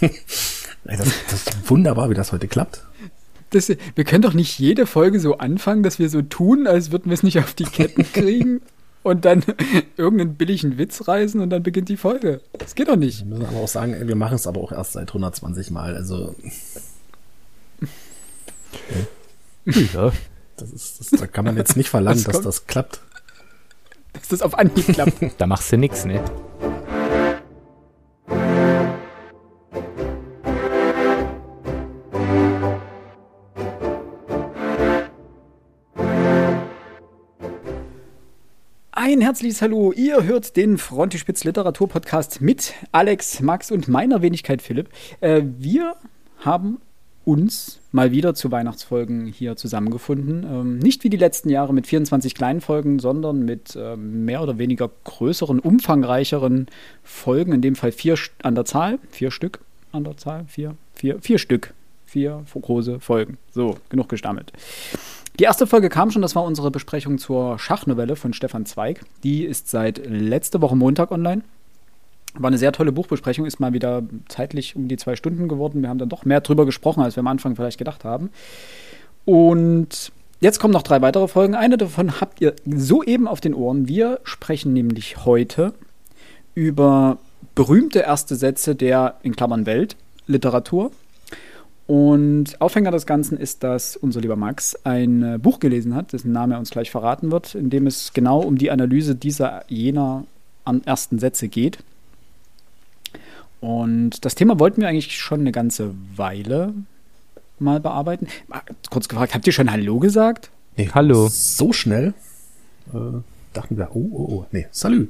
das, das ist wunderbar, wie das heute klappt. Das, wir können doch nicht jede Folge so anfangen, dass wir so tun, als würden wir es nicht auf die Ketten kriegen und dann irgendeinen billigen Witz reißen und dann beginnt die Folge. Das geht doch nicht. Wir müssen aber auch sagen, wir machen es aber auch erst seit 120 Mal. Also. Ja. Das ist, das, da kann man jetzt nicht verlangen, dass das klappt. Dass das auf Anhieb klappt. da machst du nichts, ne? Ein herzliches Hallo. Ihr hört den Frontispitz Literatur Podcast mit Alex, Max und meiner Wenigkeit Philipp. Äh, wir haben uns mal wieder zu Weihnachtsfolgen hier zusammengefunden. Ähm, nicht wie die letzten Jahre mit 24 kleinen Folgen, sondern mit äh, mehr oder weniger größeren, umfangreicheren Folgen. In dem Fall vier an der Zahl. Vier Stück an der Zahl. Vier, vier, vier Stück. Vier große Folgen. So, genug gestammelt. Die erste Folge kam schon, das war unsere Besprechung zur Schachnovelle von Stefan Zweig. Die ist seit letzter Woche Montag online. War eine sehr tolle Buchbesprechung, ist mal wieder zeitlich um die zwei Stunden geworden. Wir haben dann doch mehr drüber gesprochen, als wir am Anfang vielleicht gedacht haben. Und jetzt kommen noch drei weitere Folgen. Eine davon habt ihr soeben auf den Ohren. Wir sprechen nämlich heute über berühmte erste Sätze der, in Klammern Welt, Literatur. Und Aufhänger des Ganzen ist, dass unser lieber Max ein äh, Buch gelesen hat, dessen Name er uns gleich verraten wird, in dem es genau um die Analyse dieser jener ersten Sätze geht. Und das Thema wollten wir eigentlich schon eine ganze Weile mal bearbeiten. Kurz gefragt, habt ihr schon Hallo gesagt? Nee, Hallo. So schnell äh, dachten wir, oh, oh, oh, nee, Salü.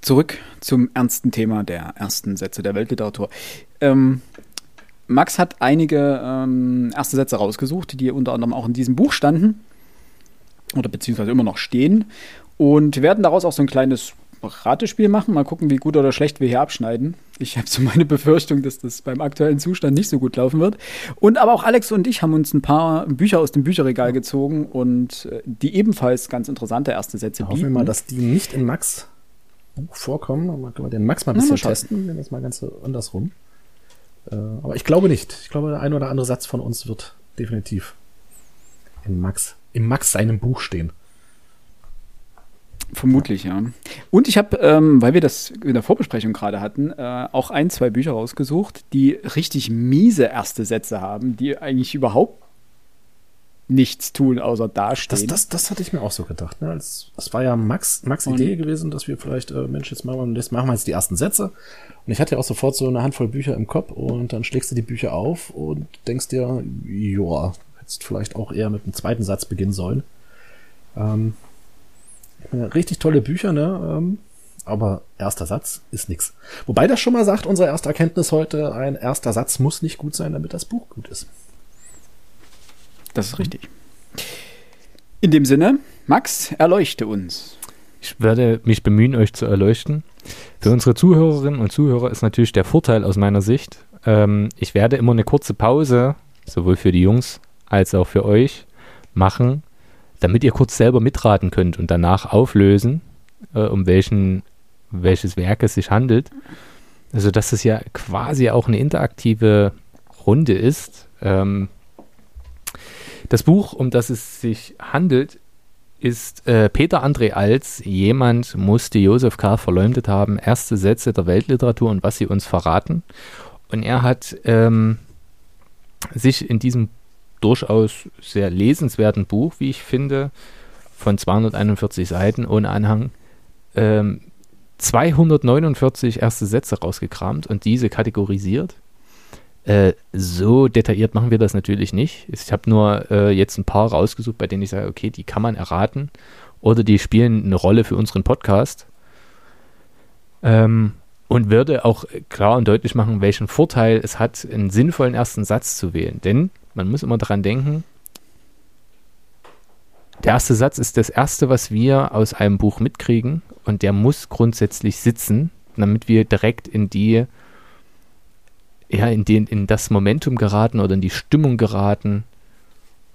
Zurück zum ernsten Thema der ersten Sätze der Weltliteratur. Ähm, Max hat einige ähm, erste Sätze rausgesucht, die unter anderem auch in diesem Buch standen oder beziehungsweise immer noch stehen und werden daraus auch so ein kleines Ratespiel machen. Mal gucken, wie gut oder schlecht wir hier abschneiden. Ich habe so meine Befürchtung, dass das beim aktuellen Zustand nicht so gut laufen wird. Und aber auch Alex und ich haben uns ein paar Bücher aus dem Bücherregal gezogen und äh, die ebenfalls ganz interessante erste Sätze bieten. Hoffen wir mal, dass die nicht in Max Buch vorkommen. Mal können wir den Max mal ein bisschen Na, mal testen. Wir das mal ganz andersrum. Äh, aber ich glaube nicht. Ich glaube, der ein oder andere Satz von uns wird definitiv in Max, in Max seinem Buch stehen. Vermutlich, ja. Und ich habe, ähm, weil wir das in der Vorbesprechung gerade hatten, äh, auch ein, zwei Bücher rausgesucht, die richtig miese erste Sätze haben, die eigentlich überhaupt nichts tun, außer dastehen. Das, das, das hatte ich mir auch so gedacht. Ne? Es, das war ja Max, Max Idee gewesen, dass wir vielleicht, äh, Mensch, jetzt machen wir, jetzt machen wir jetzt die ersten Sätze. Und ich hatte ja auch sofort so eine Handvoll Bücher im Kopf und dann schlägst du die Bücher auf und denkst dir, ja, hättest vielleicht auch eher mit einem zweiten Satz beginnen sollen. Ähm, richtig tolle Bücher, ne? Ähm, aber erster Satz ist nix. Wobei das schon mal sagt, unsere erste Erkenntnis heute, ein erster Satz muss nicht gut sein, damit das Buch gut ist. Das ist richtig. In dem Sinne, Max, erleuchte uns. Ich werde mich bemühen, euch zu erleuchten. Für unsere Zuhörerinnen und Zuhörer ist natürlich der Vorteil aus meiner Sicht, ähm, ich werde immer eine kurze Pause, sowohl für die Jungs als auch für euch, machen, damit ihr kurz selber mitraten könnt und danach auflösen, äh, um welchen, welches Werk es sich handelt. Also, dass es ja quasi auch eine interaktive Runde ist. Ähm, das Buch, um das es sich handelt, ist äh, Peter André Als, jemand musste Josef K. verleumdet haben, erste Sätze der Weltliteratur und was sie uns verraten. Und er hat ähm, sich in diesem durchaus sehr lesenswerten Buch, wie ich finde, von 241 Seiten ohne Anhang, ähm, 249 erste Sätze rausgekramt und diese kategorisiert äh, so detailliert machen wir das natürlich nicht. Ich habe nur äh, jetzt ein paar rausgesucht, bei denen ich sage, okay, die kann man erraten oder die spielen eine Rolle für unseren Podcast. Ähm, und würde auch klar und deutlich machen, welchen Vorteil es hat, einen sinnvollen ersten Satz zu wählen. Denn man muss immer daran denken, der erste Satz ist das erste, was wir aus einem Buch mitkriegen und der muss grundsätzlich sitzen, damit wir direkt in die ja, in, den, in das Momentum geraten oder in die Stimmung geraten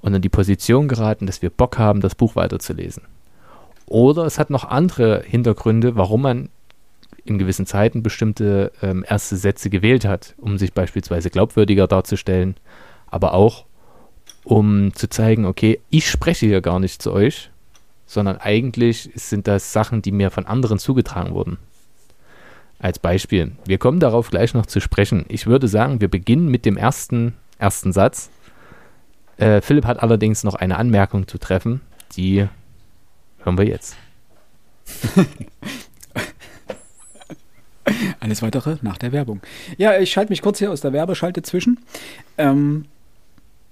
und in die Position geraten, dass wir Bock haben, das Buch weiterzulesen. Oder es hat noch andere Hintergründe, warum man in gewissen Zeiten bestimmte ähm, erste Sätze gewählt hat, um sich beispielsweise glaubwürdiger darzustellen, aber auch um zu zeigen, okay, ich spreche hier gar nicht zu euch, sondern eigentlich sind das Sachen, die mir von anderen zugetragen wurden. Als Beispiel. Wir kommen darauf gleich noch zu sprechen. Ich würde sagen, wir beginnen mit dem ersten, ersten Satz. Äh, Philipp hat allerdings noch eine Anmerkung zu treffen, die hören wir jetzt. Alles weitere nach der Werbung. Ja, ich schalte mich kurz hier aus der Werbeschalte zwischen. Ähm,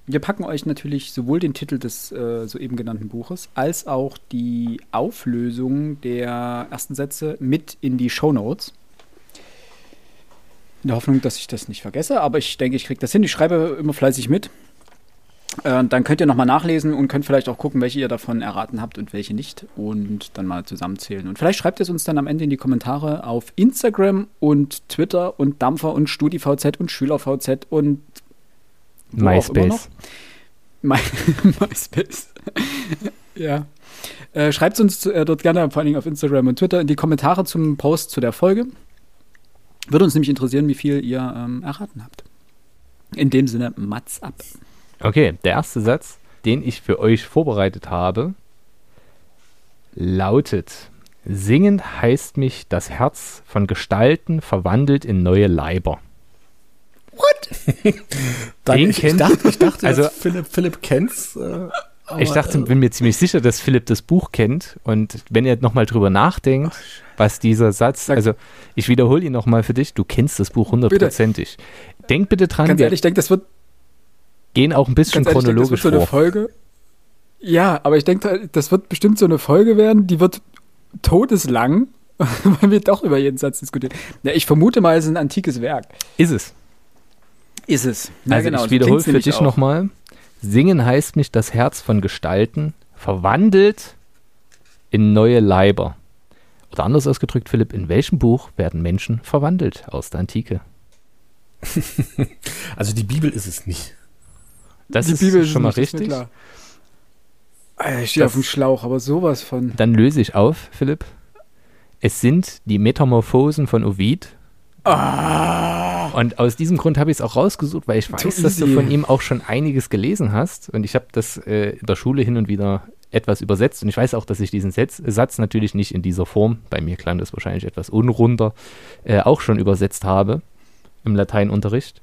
wir packen euch natürlich sowohl den Titel des äh, soeben genannten Buches als auch die Auflösung der ersten Sätze mit in die Show Notes. In der Hoffnung, dass ich das nicht vergesse, aber ich denke, ich kriege das hin. Ich schreibe immer fleißig mit. Äh, dann könnt ihr nochmal nachlesen und könnt vielleicht auch gucken, welche ihr davon erraten habt und welche nicht. Und dann mal zusammenzählen. Und vielleicht schreibt es uns dann am Ende in die Kommentare auf Instagram und Twitter und Dampfer und StudiVZ und SchülerVZ und MySpace. My MySpace. ja. Äh, schreibt uns äh, dort gerne, vor allen Dingen auf Instagram und Twitter, in die Kommentare zum Post zu der Folge. Würde uns nämlich interessieren, wie viel ihr ähm, erraten habt. In dem Sinne, Mats ab. Okay, der erste Satz, den ich für euch vorbereitet habe, lautet: Singend heißt mich das Herz von Gestalten verwandelt in neue Leiber. What? Dann, Den ich, ich kennt- dachte, ich dachte also- Philipp, Philipp kennt's. Äh, aber, ich dachte, bin mir ziemlich sicher, dass Philipp das Buch kennt. Und wenn ihr nochmal drüber nachdenkt, was dieser Satz, also ich wiederhole ihn nochmal für dich, du kennst das Buch hundertprozentig. Denk bitte dran, Ganz ehrlich, ich denke, das wird, gehen auch ein bisschen ehrlich, ich denk, das chronologisch wird so eine. Folge. Ja, aber ich denke, das wird bestimmt so eine Folge werden, die wird todeslang, weil wir doch über jeden Satz diskutieren. Ja, ich vermute mal, es ist ein antikes Werk. Ist es. Ist es. Ja, also genau, ich wiederhole für dich nochmal. Singen heißt mich das Herz von Gestalten verwandelt in neue Leiber. Oder anders ausgedrückt, Philipp, in welchem Buch werden Menschen verwandelt aus der Antike? Also die Bibel ist es nicht. Das Die ist Bibel schon mal nicht, ist mir richtig. klar. Alter, Ich stehe Das- auf dem Schlauch, aber sowas von. Dann löse ich auf, Philipp. Es sind die Metamorphosen von Ovid. Ah, Und aus diesem Grund habe ich es auch rausgesucht, weil ich weiß, Too dass du von ihm auch schon einiges gelesen hast. Und ich habe das äh, in der Schule hin und wieder etwas übersetzt. Und ich weiß auch, dass ich diesen Satz, Satz natürlich nicht in dieser Form, bei mir klang das wahrscheinlich etwas unrunder, äh, auch schon übersetzt habe im Lateinunterricht.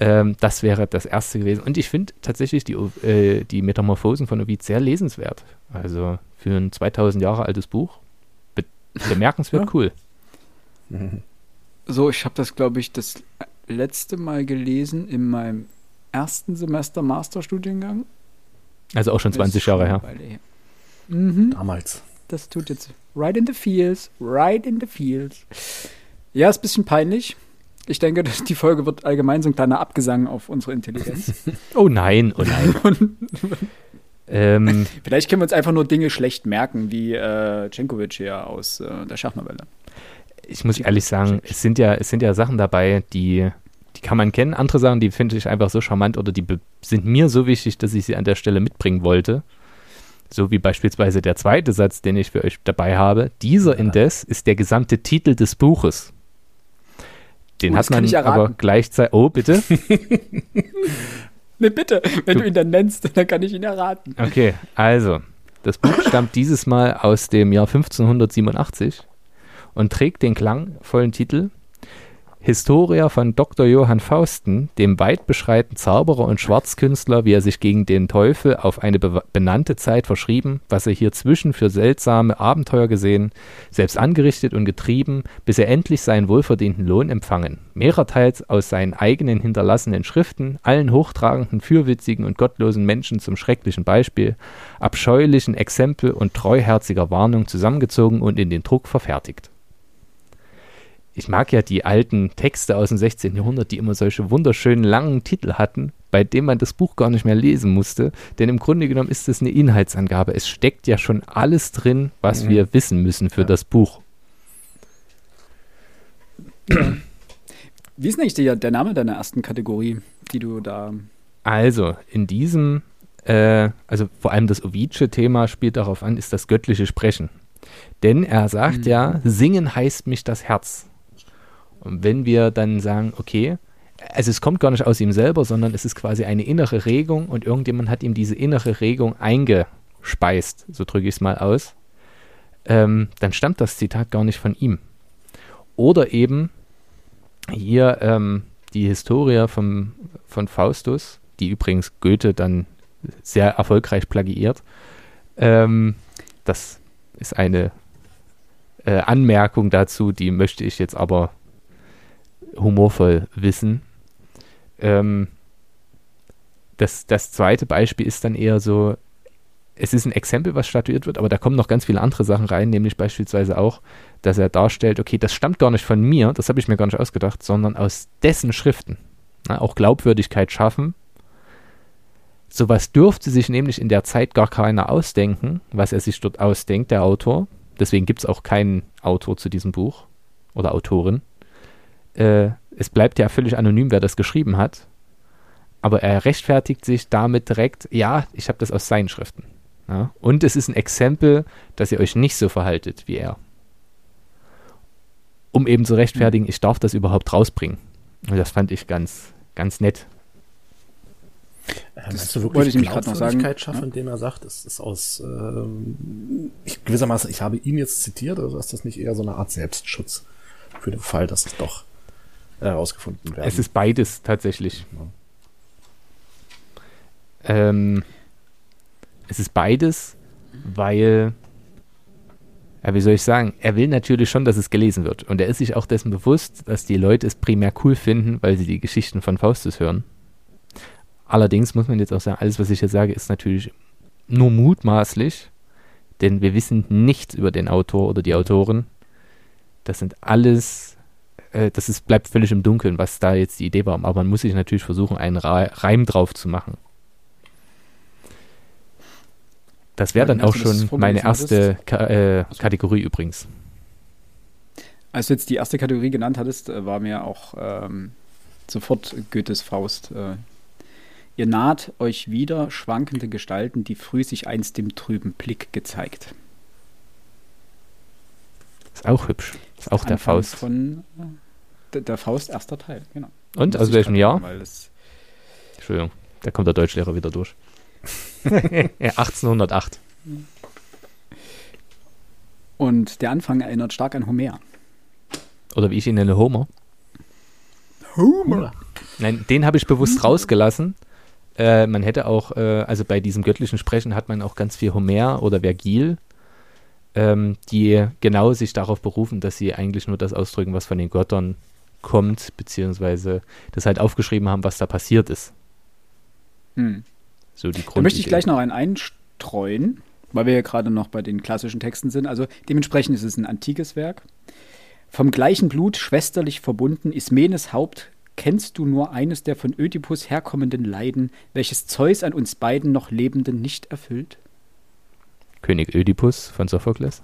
Ähm, das wäre das erste gewesen. Und ich finde tatsächlich die, äh, die Metamorphosen von Ovid sehr lesenswert. Also für ein 2000 Jahre altes Buch be bemerkenswert Ja. cool. so, ich habe das, glaube ich, das letzte Mal gelesen in meinem ersten Semester Masterstudiengang. Also auch schon Das 20 ist Jahre her. Mhm. Damals. Das tut jetzt right in the feels, right in the feels. Ja, ist ein bisschen peinlich. Ich denke, dass die Folge wird allgemein so ein kleiner Abgesang auf unsere Intelligenz. Oh nein, oh nein. Ähm, vielleicht können wir uns einfach nur Dinge schlecht merken, wie äh, Cenkovic hier aus äh, der Schachnovelle. Ich muss ehrlich sagen, es sind ja, es sind ja Sachen dabei, die, die kann man kennen. Andere Sachen, die finde ich einfach so charmant oder die sind mir so wichtig, dass ich sie an der Stelle mitbringen wollte. So wie beispielsweise der zweite Satz, den ich für euch dabei habe. Dieser Ja. indes ist der gesamte Titel des Buches. Den Oh, hat man aber gleichzeitig. Oh, bitte? Ne, bitte, wenn Du- du ihn dann nennst, dann kann ich ihn erraten. Okay, also, das Buch stammt dieses Mal aus dem Jahr 1587 und trägt den klangvollen Titel Historia von Dr. Johann Fausten, dem weit beschreiten Zauberer und Schwarzkünstler, wie er sich gegen den Teufel auf eine be benannte Zeit verschrieben, was er hier zwischen für seltsame Abenteuer gesehen, selbst angerichtet und getrieben, bis er endlich seinen wohlverdienten Lohn empfangen, mehrerteils aus seinen eigenen hinterlassenen Schriften, allen hochtragenden, fürwitzigen und gottlosen Menschen zum schrecklichen Beispiel, abscheulichen Exempel und treuherziger Warnung zusammengezogen und in den Druck verfertigt. Ich mag ja die alten Texte aus dem 16. Jahrhundert, die immer solche wunderschönen langen Titel hatten, bei denen man das Buch gar nicht mehr lesen musste. Denn im Grunde genommen ist es eine Inhaltsangabe. Es steckt ja schon alles drin, was Mhm. wir wissen müssen für Ja. das Buch. Wie ist denn eigentlich der, der Name deiner ersten Kategorie, die du da. Also, in diesem, äh, also vor allem das Ovidsche Thema spielt darauf an, ist das göttliche Sprechen. Denn er sagt mhm. ja, singen heißt mich das Herz. Und wenn wir dann sagen, okay, also es kommt gar nicht aus ihm selber, sondern es ist quasi eine innere Regung und irgendjemand hat ihm diese innere Regung eingespeist, so drücke ich es mal aus, ähm, dann stammt das Zitat gar nicht von ihm. Oder eben hier ähm, die Historie vom, von Faustus, die übrigens Goethe dann sehr erfolgreich plagiiert. Ähm, das ist eine äh, Anmerkung dazu, die möchte ich jetzt aber humorvoll wissen. Ähm, das, das zweite Beispiel ist dann eher so, es ist ein Exempel, was statuiert wird, aber da kommen noch ganz viele andere Sachen rein, nämlich beispielsweise auch, dass er darstellt, okay, das stammt gar nicht von mir, das habe ich mir gar nicht ausgedacht, sondern aus dessen Schriften. Na, auch Glaubwürdigkeit schaffen. Sowas dürfte sich nämlich in der Zeit gar keiner ausdenken, was er sich dort ausdenkt, der Autor. Deswegen gibt es auch keinen Autor zu diesem Buch oder Autorin. Äh, es bleibt ja völlig anonym, wer das geschrieben hat. Aber er rechtfertigt sich damit direkt, ja, ich habe das aus seinen Schriften. Ja? Und es ist ein Exempel, dass ihr euch nicht so verhaltet wie er. Um eben zu rechtfertigen, ich darf das überhaupt rausbringen. Und das fand ich ganz, ganz nett. Äh, das du wirklich wollte ich noch sagen, schaffen, ja? indem er sagt, es ist aus ähm, ich, gewissermaßen, ich habe ihn jetzt zitiert, also ist das nicht eher so eine Art Selbstschutz für den Fall, dass es doch herausgefunden werden? Es ist beides tatsächlich. Ja. Ähm, es ist beides, weil, ja, wie soll ich sagen, er will natürlich schon, dass es gelesen wird. Und er ist sich auch dessen bewusst, dass die Leute es primär cool finden, weil sie die Geschichten von Faustus hören. Allerdings muss man jetzt auch sagen, alles, was ich jetzt sage, ist natürlich nur mutmaßlich, denn wir wissen nichts über den Autor oder die Autoren. Das sind alles, äh, das ist, bleibt völlig im Dunkeln, was da jetzt die Idee war. Aber man muss sich natürlich versuchen, einen Reim drauf zu machen. Das wäre dann auch schon meine erste Ka äh, Kategorie übrigens. Als du jetzt die erste Kategorie genannt hattest, äh, war mir auch ähm, sofort Goethes Faust. Äh, ihr naht euch wieder schwankende Gestalten, die früh sich einst dem trüben Blick gezeigt. Ist auch hübsch. Ist auch der Faust. Von äh, der Faust erster Teil, genau. Und aus welchem Jahr? Entschuldigung, da kommt der Deutschlehrer wieder durch. 1808. Und der Anfang erinnert stark an Homer. Oder wie ich ihn nenne, Homer. Homer. Nein, den habe ich bewusst rausgelassen. Äh, man hätte auch, äh, also bei diesem göttlichen Sprechen hat man auch ganz viel Homer oder Vergil, ähm, die genau sich darauf berufen, dass sie eigentlich nur das ausdrücken, was von den Göttern kommt, beziehungsweise das halt aufgeschrieben haben, was da passiert ist. Hm. So die Da möchte ich gleich noch einen einstreuen, weil wir ja gerade noch bei den klassischen Texten sind. Also dementsprechend ist es ein antikes Werk. Vom gleichen Blut schwesterlich verbunden, Ismenes Haupt, kennst du nur eines der von Ödipus herkommenden Leiden, welches Zeus an uns beiden noch Lebenden nicht erfüllt? König Ödipus von Sophokles?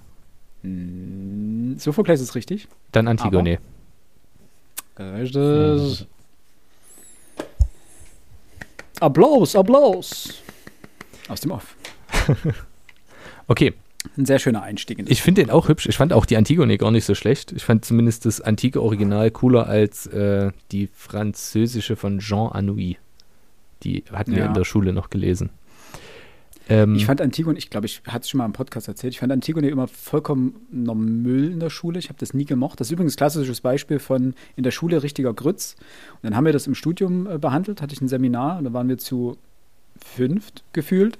Mm, Sophokles ist richtig. Dann Antigone. Richtig. Applaus, Applaus. Aus dem Off. okay. Ein sehr schöner Einstieg. In ich finde den auch hübsch. Ich fand auch die Antigone gar nicht so schlecht. Ich fand zumindest das antike Original cooler als äh, die französische von Jean Anouilh. Die hatten ja. wir in der Schule noch gelesen. Ähm, ich fand Antigone, ich glaube, ich hatte es schon mal im Podcast erzählt, ich fand Antigone immer vollkommen Müll in der Schule. Ich habe das nie gemocht. Das ist übrigens ein klassisches Beispiel von in der Schule richtiger Grütz. Und dann haben wir das im Studium äh, behandelt, hatte ich ein Seminar und da waren wir zu fünft gefühlt.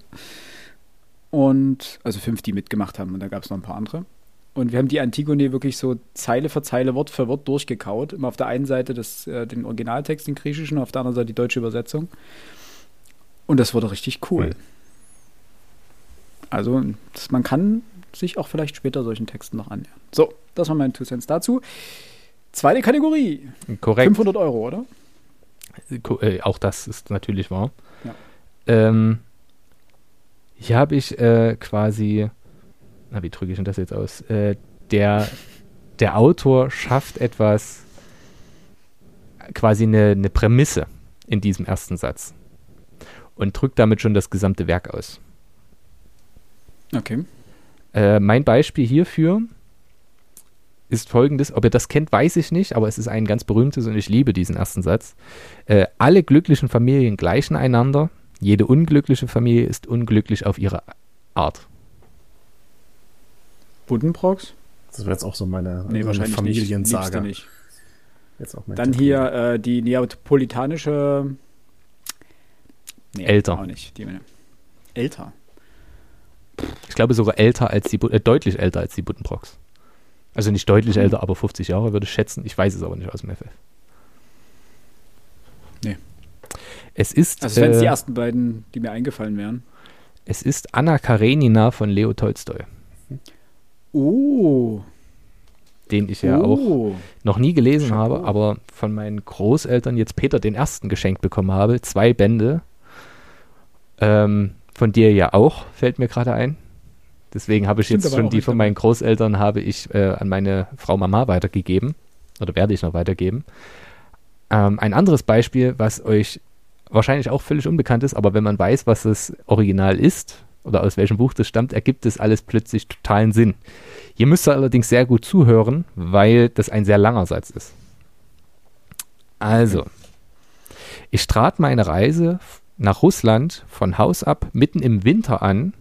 Und also fünf, die mitgemacht haben und da gab es noch ein paar andere. Und wir haben die Antigone wirklich so Zeile für Zeile, Wort für Wort durchgekaut. Immer auf der einen Seite das, äh, den Originaltext, den griechischen, auf der anderen Seite die deutsche Übersetzung. Und das wurde richtig cool. Mhm. Also das, man kann sich auch vielleicht später solchen Texten noch annähern. So, das war mein Two Cents dazu. Zweite Kategorie. Korrekt. 500 Euro, oder? Äh, auch das ist natürlich wahr. Ja. Ähm, hier habe ich äh, quasi, na, wie drücke ich denn das jetzt aus? Äh, der, der Autor schafft etwas, quasi eine, eine Prämisse in diesem ersten Satz und drückt damit schon das gesamte Werk aus. Okay. Äh, mein Beispiel hierfür ist folgendes. Ob ihr das kennt, weiß ich nicht, aber es ist ein ganz berühmtes und ich liebe diesen ersten Satz. Äh, alle glücklichen Familien gleichen einander. Jede unglückliche Familie ist unglücklich auf ihre Art. Buddenbrocks? Das wäre jetzt auch so meine, Nee, so wahrscheinlich Familiensage. nicht. Liebste nicht. Jetzt auch mein Dann Tipp. hier äh, die neapolitanische. Nee, Älter. Auch nicht. Die, älter. Ich glaube sogar älter als die, äh, deutlich älter als die Buddenbrocks. Also nicht deutlich älter, aber 50 Jahre würde ich schätzen. Ich weiß es aber nicht aus dem FF. Nee. Es ist, Also, wenn es die äh, ersten beiden, die mir eingefallen wären. es ist Anna Karenina von Leo Tolstoi, Oh. den ich ja auch oh. noch nie gelesen Chapeau. habe, aber von meinen Großeltern jetzt Peter den Ersten geschenkt bekommen habe. Zwei Bände. Ähm, von dir ja auch, fällt mir gerade ein. Deswegen habe ich Stimmt, jetzt schon die von meinen Großeltern habe ich äh, an meine Frau Mama weitergegeben. Oder werde ich noch weitergeben. Ähm, ein anderes Beispiel, was euch wahrscheinlich auch völlig unbekannt ist, aber wenn man weiß, was das Original ist oder aus welchem Buch das stammt, ergibt es alles plötzlich totalen Sinn. Hier müsst ihr allerdings sehr gut zuhören, weil das ein sehr langer Satz ist. Also, ich trat meine Reise nach Russland von Haus ab mitten im Winter an,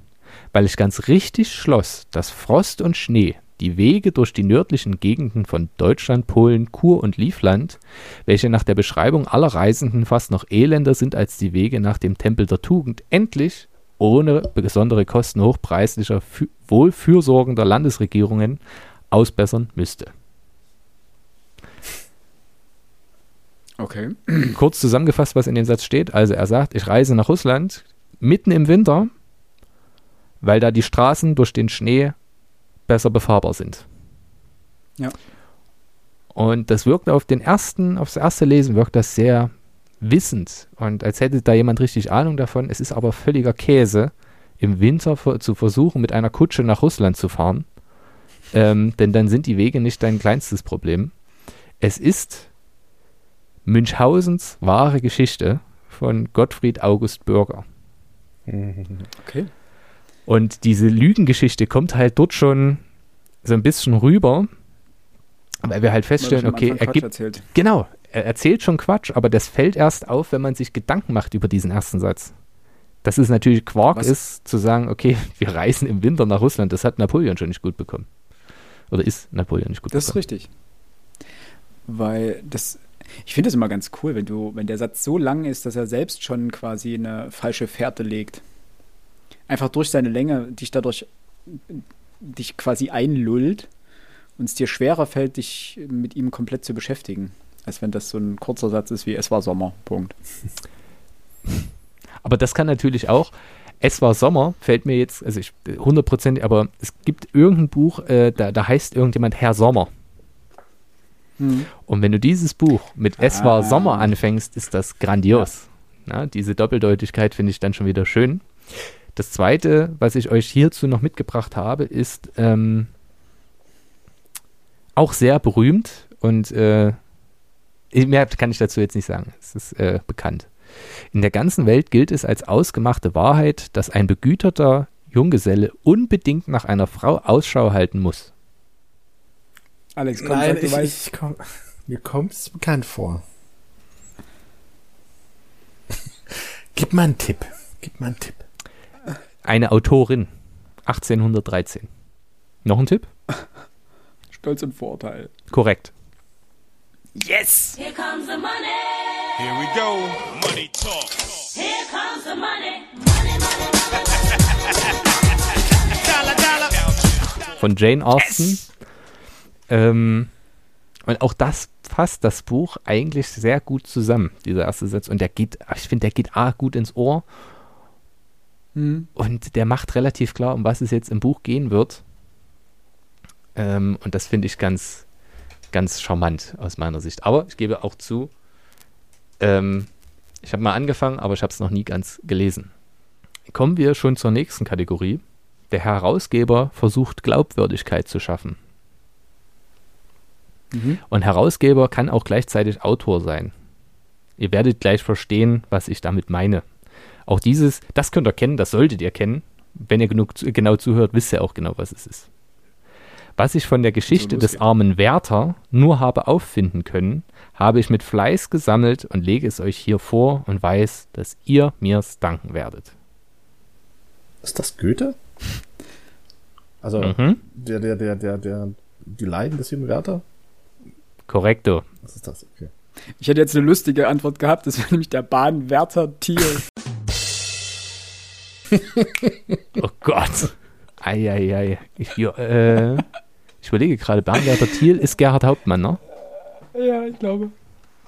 weil ich ganz richtig schloss, dass Frost und Schnee die Wege durch die nördlichen Gegenden von Deutschland, Polen, Kur und Livland, welche nach der Beschreibung aller Reisenden fast noch elender sind als die Wege nach dem Tempel der Tugend, endlich ohne besondere Kosten hochpreislicher, fü- wohlfürsorgender Landesregierungen ausbessern müsste. Okay. Kurz zusammengefasst, was in dem Satz steht. Also er sagt, ich reise nach Russland mitten im Winter, weil da die Straßen durch den Schnee besser befahrbar sind. Ja. Und das wirkt auf den ersten, aufs erste Lesen wirkt das sehr wissend und als hätte da jemand richtig Ahnung davon. Es ist aber völliger Käse, im Winter zu versuchen, mit einer Kutsche nach Russland zu fahren. Ähm, denn dann sind die Wege nicht dein kleinstes Problem. Es ist Münchhausens wahre Geschichte von Gottfried August Bürger. Okay. Und diese Lügengeschichte kommt halt dort schon so ein bisschen rüber, weil wir halt feststellen, er okay, er Quatsch gibt, erzählt. genau, er erzählt schon Quatsch, aber das fällt erst auf, wenn man sich Gedanken macht über diesen ersten Satz. Dass es natürlich Quark Was- ist, zu sagen, okay, wir reisen im Winter nach Russland, das hat Napoleon schon nicht gut bekommen. Oder ist Napoleon nicht gut Das ist bekommen. richtig. Weil das, ich finde es immer ganz cool, wenn du, wenn der Satz so lang ist, dass er selbst schon quasi eine falsche Fährte legt. Einfach durch seine Länge dich dadurch dich quasi einlullt und es dir schwerer fällt, dich mit ihm komplett zu beschäftigen. Als wenn das so ein kurzer Satz ist wie es war Sommer. Punkt. Aber das kann natürlich auch. Es war Sommer, fällt mir jetzt, also ich 100%, aber es gibt irgendein Buch, äh, da, da heißt irgendjemand Herr Sommer. Und wenn du dieses Buch mit Es war Ah. Sommer anfängst, ist das grandios. Na, diese Doppeldeutigkeit finde ich dann schon wieder schön. Das zweite, was ich euch hierzu noch mitgebracht habe, ist ähm, auch sehr berühmt und äh, mehr kann ich dazu jetzt nicht sagen. Es ist äh, bekannt. In der ganzen Welt gilt es als ausgemachte Wahrheit, dass ein begüterter Junggeselle unbedingt nach einer Frau Ausschau halten muss. Alex, komm, Nein, sag, du ich, weißt. ich komm, mir kommt es bekannt vor. Gib mal einen Tipp. Gib mal einen Tipp. Eine Autorin, 1813. Noch ein Tipp? Stolz und Vorurteil. Korrekt. Yes! Here comes the money. Here we go. Money talk. Here comes the money. Money, money, money. Von Jane Austen. Ähm, und auch das fasst das Buch eigentlich sehr gut zusammen, dieser erste Satz. Und der geht, ich finde, der geht A gut ins Ohr Hm. und der macht relativ klar, um was es jetzt im Buch gehen wird. Ähm, und das finde ich ganz, ganz charmant aus meiner Sicht. Aber ich gebe auch zu, ähm, ich habe mal angefangen, aber ich habe es noch nie ganz gelesen. Kommen wir schon zur nächsten Kategorie. Der Herausgeber versucht Glaubwürdigkeit zu schaffen. Mhm. Und Herausgeber kann auch gleichzeitig Autor sein. Ihr werdet gleich verstehen, was ich damit meine. Auch dieses, das könnt ihr kennen, das solltet ihr kennen, wenn ihr genug, genau zuhört, wisst ihr auch genau, was es ist. Was ich von der Geschichte los des geht's. armen Werther nur habe auffinden können, habe ich mit Fleiß gesammelt und lege es euch hier vor und weiß, dass ihr mir's danken werdet. Ist das Goethe? Also, Mhm. der, der, der, der, der, die Leiden des jungen Werther? Korrekto. Was ist das? Okay. Ich hätte jetzt eine lustige Antwort gehabt, das wäre nämlich der Bahnwärter Thiel. Oh Gott. Eieiei. Ich, ja, äh, ich überlege gerade, Bahnwärter Thiel ist Gerhard Hauptmann, ne? ja, ich glaube.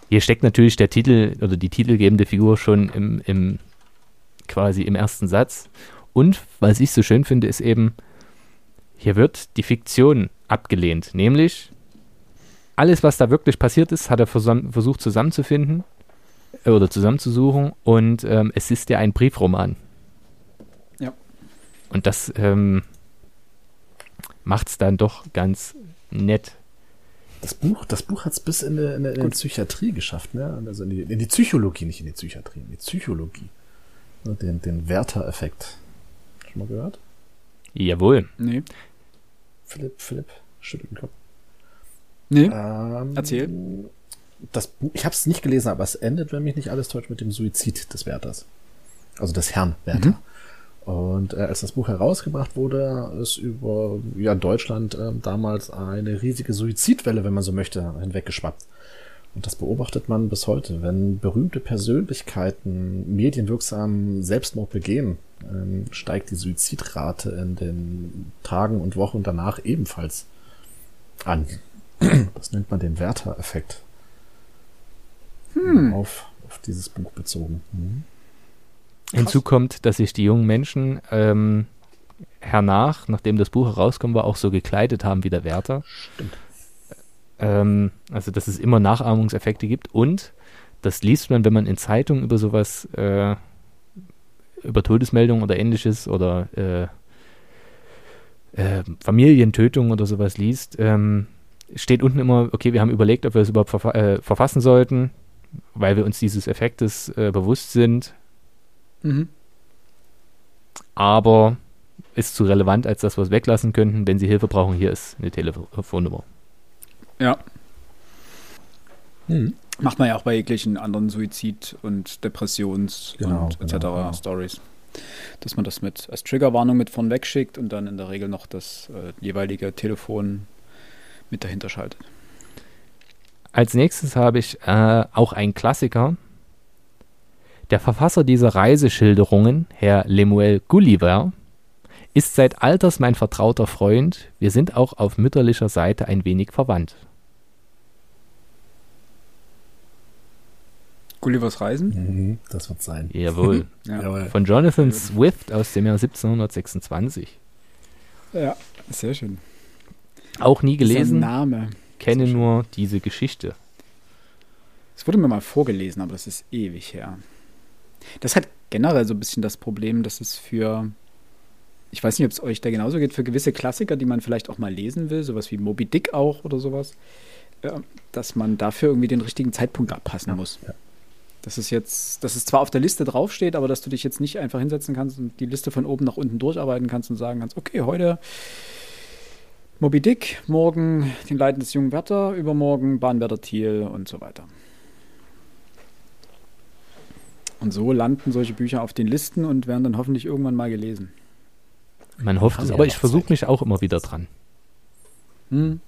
Hier steckt natürlich der Titel oder die titelgebende Figur schon im, im quasi im ersten Satz. Und was ich so schön finde, ist eben, hier wird die Fiktion abgelehnt. Nämlich, alles, was da wirklich passiert ist, hat er versucht zusammenzufinden äh, oder zusammenzusuchen. Und ähm, es ist ja ein Briefroman. Ja. Und das ähm, macht es dann doch ganz nett. Das Buch, das Buch hat es bis in die, in, in die Psychiatrie geschafft, ne? Also in die, in die Psychologie, nicht in die Psychiatrie, in die Psychologie. Ne, Den, den Werther-Effekt. Schon mal gehört? Jawohl. Nee. Philipp, Philipp, schüttelt den Kopf. Nee. Ähm, Erzähl. Das Buch, ich habe es nicht gelesen, aber es endet, wenn mich nicht alles täuscht, mit dem Suizid des Wärters. Also des Herrn Wärter. Und äh, als das Buch herausgebracht wurde, ist über ja, Deutschland äh, damals eine riesige Suizidwelle, wenn man so möchte, hinweggeschwappt. Und das beobachtet man bis heute. Wenn berühmte Persönlichkeiten medienwirksam Selbstmord begehen, ähm, steigt die Suizidrate in den Tagen und Wochen danach ebenfalls an. Das nennt man den Werther-Effekt. Auf, auf dieses Buch bezogen. Mhm. Hinzu kommt, dass sich die jungen Menschen ähm, hernach, nachdem das Buch herauskommen war, auch so gekleidet haben wie der Wärter. Stimmt. Ähm, also, dass es immer Nachahmungseffekte gibt und das liest man, wenn man in Zeitungen über sowas, äh, über Todesmeldungen oder ähnliches oder äh, äh, Familientötung oder sowas liest, ähm, steht unten immer, okay, wir haben überlegt, ob wir es überhaupt verfa äh, verfassen sollten, weil wir uns dieses Effektes äh, bewusst sind Mhm. aber ist zu relevant, als dass wir es weglassen könnten. Wenn Sie Hilfe brauchen, hier ist eine Telefonnummer. Ja. Mhm. Macht man ja auch bei jeglichen anderen Suizid- und Depressions- Genau, und etc. genau, genau. Stories. Dass man das mit als Triggerwarnung mit vorn wegschickt und dann in der Regel noch das äh, jeweilige Telefon mit dahinter schaltet. Als nächstes habe ich äh, auch einen Klassiker. Der Verfasser dieser Reiseschilderungen, Herr Lemuel Gulliver, ist seit alters mein vertrauter Freund. Wir sind auch auf mütterlicher Seite ein wenig verwandt. Gullivers Reisen? Mhm. Das wird sein. Jawohl. Ja. Jawohl. Von Jonathan Swift aus dem Jahr 1726. ja, sehr schön. Auch nie gelesen, Name. kenne nur diese Geschichte. Es wurde mir mal vorgelesen, aber das ist ewig her. Das hat generell so ein bisschen das Problem, dass es für, ich weiß nicht, ob es euch da genauso geht, für gewisse Klassiker, die man vielleicht auch mal lesen will, sowas wie Moby Dick auch oder sowas, äh, dass man dafür irgendwie den richtigen Zeitpunkt abpassen muss. ja. Das ist jetzt, dass es zwar auf der Liste draufsteht, aber dass du dich jetzt nicht einfach hinsetzen kannst und die Liste von oben nach unten durcharbeiten kannst und sagen kannst, okay, heute Moby Dick, morgen den Leiden des jungen Werther, übermorgen Bahnwärter Thiel und so weiter. Und so landen solche Bücher auf den Listen und werden dann hoffentlich irgendwann mal gelesen. Man hofft es, aber ich versuche mich auch immer wieder dran. Hm.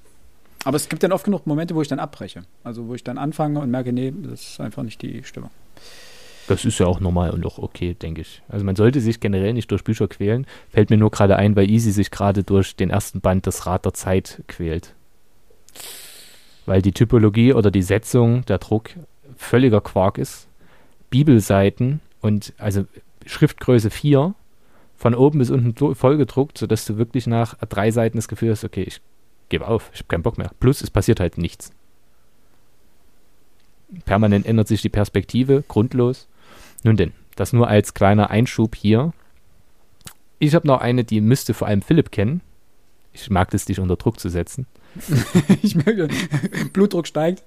Aber es gibt dann oft genug Momente, wo ich dann abbreche. Also wo ich dann anfange und merke, nee, das ist einfach nicht die Stimme. Das ist ja auch normal und auch okay, denke ich. Also man sollte sich generell nicht durch Bücher quälen. Fällt mir nur gerade ein, weil Easy sich gerade durch den ersten Band des Rad der Zeit quält. Weil die Typologie oder die Setzung, der Druck völliger Quark ist. Bibelseiten und also Schriftgröße 4 von oben bis unten vollgedruckt, sodass du wirklich nach drei Seiten das Gefühl hast, okay, ich gebe auf, ich habe keinen Bock mehr. Plus, es passiert halt nichts. Permanent ändert sich die Perspektive, grundlos. Nun denn, das nur als kleiner Einschub hier. Ich habe noch eine, die müsste vor allem Philipp kennen. Ich mag es, dich unter Druck zu setzen. ich merke, Blutdruck steigt.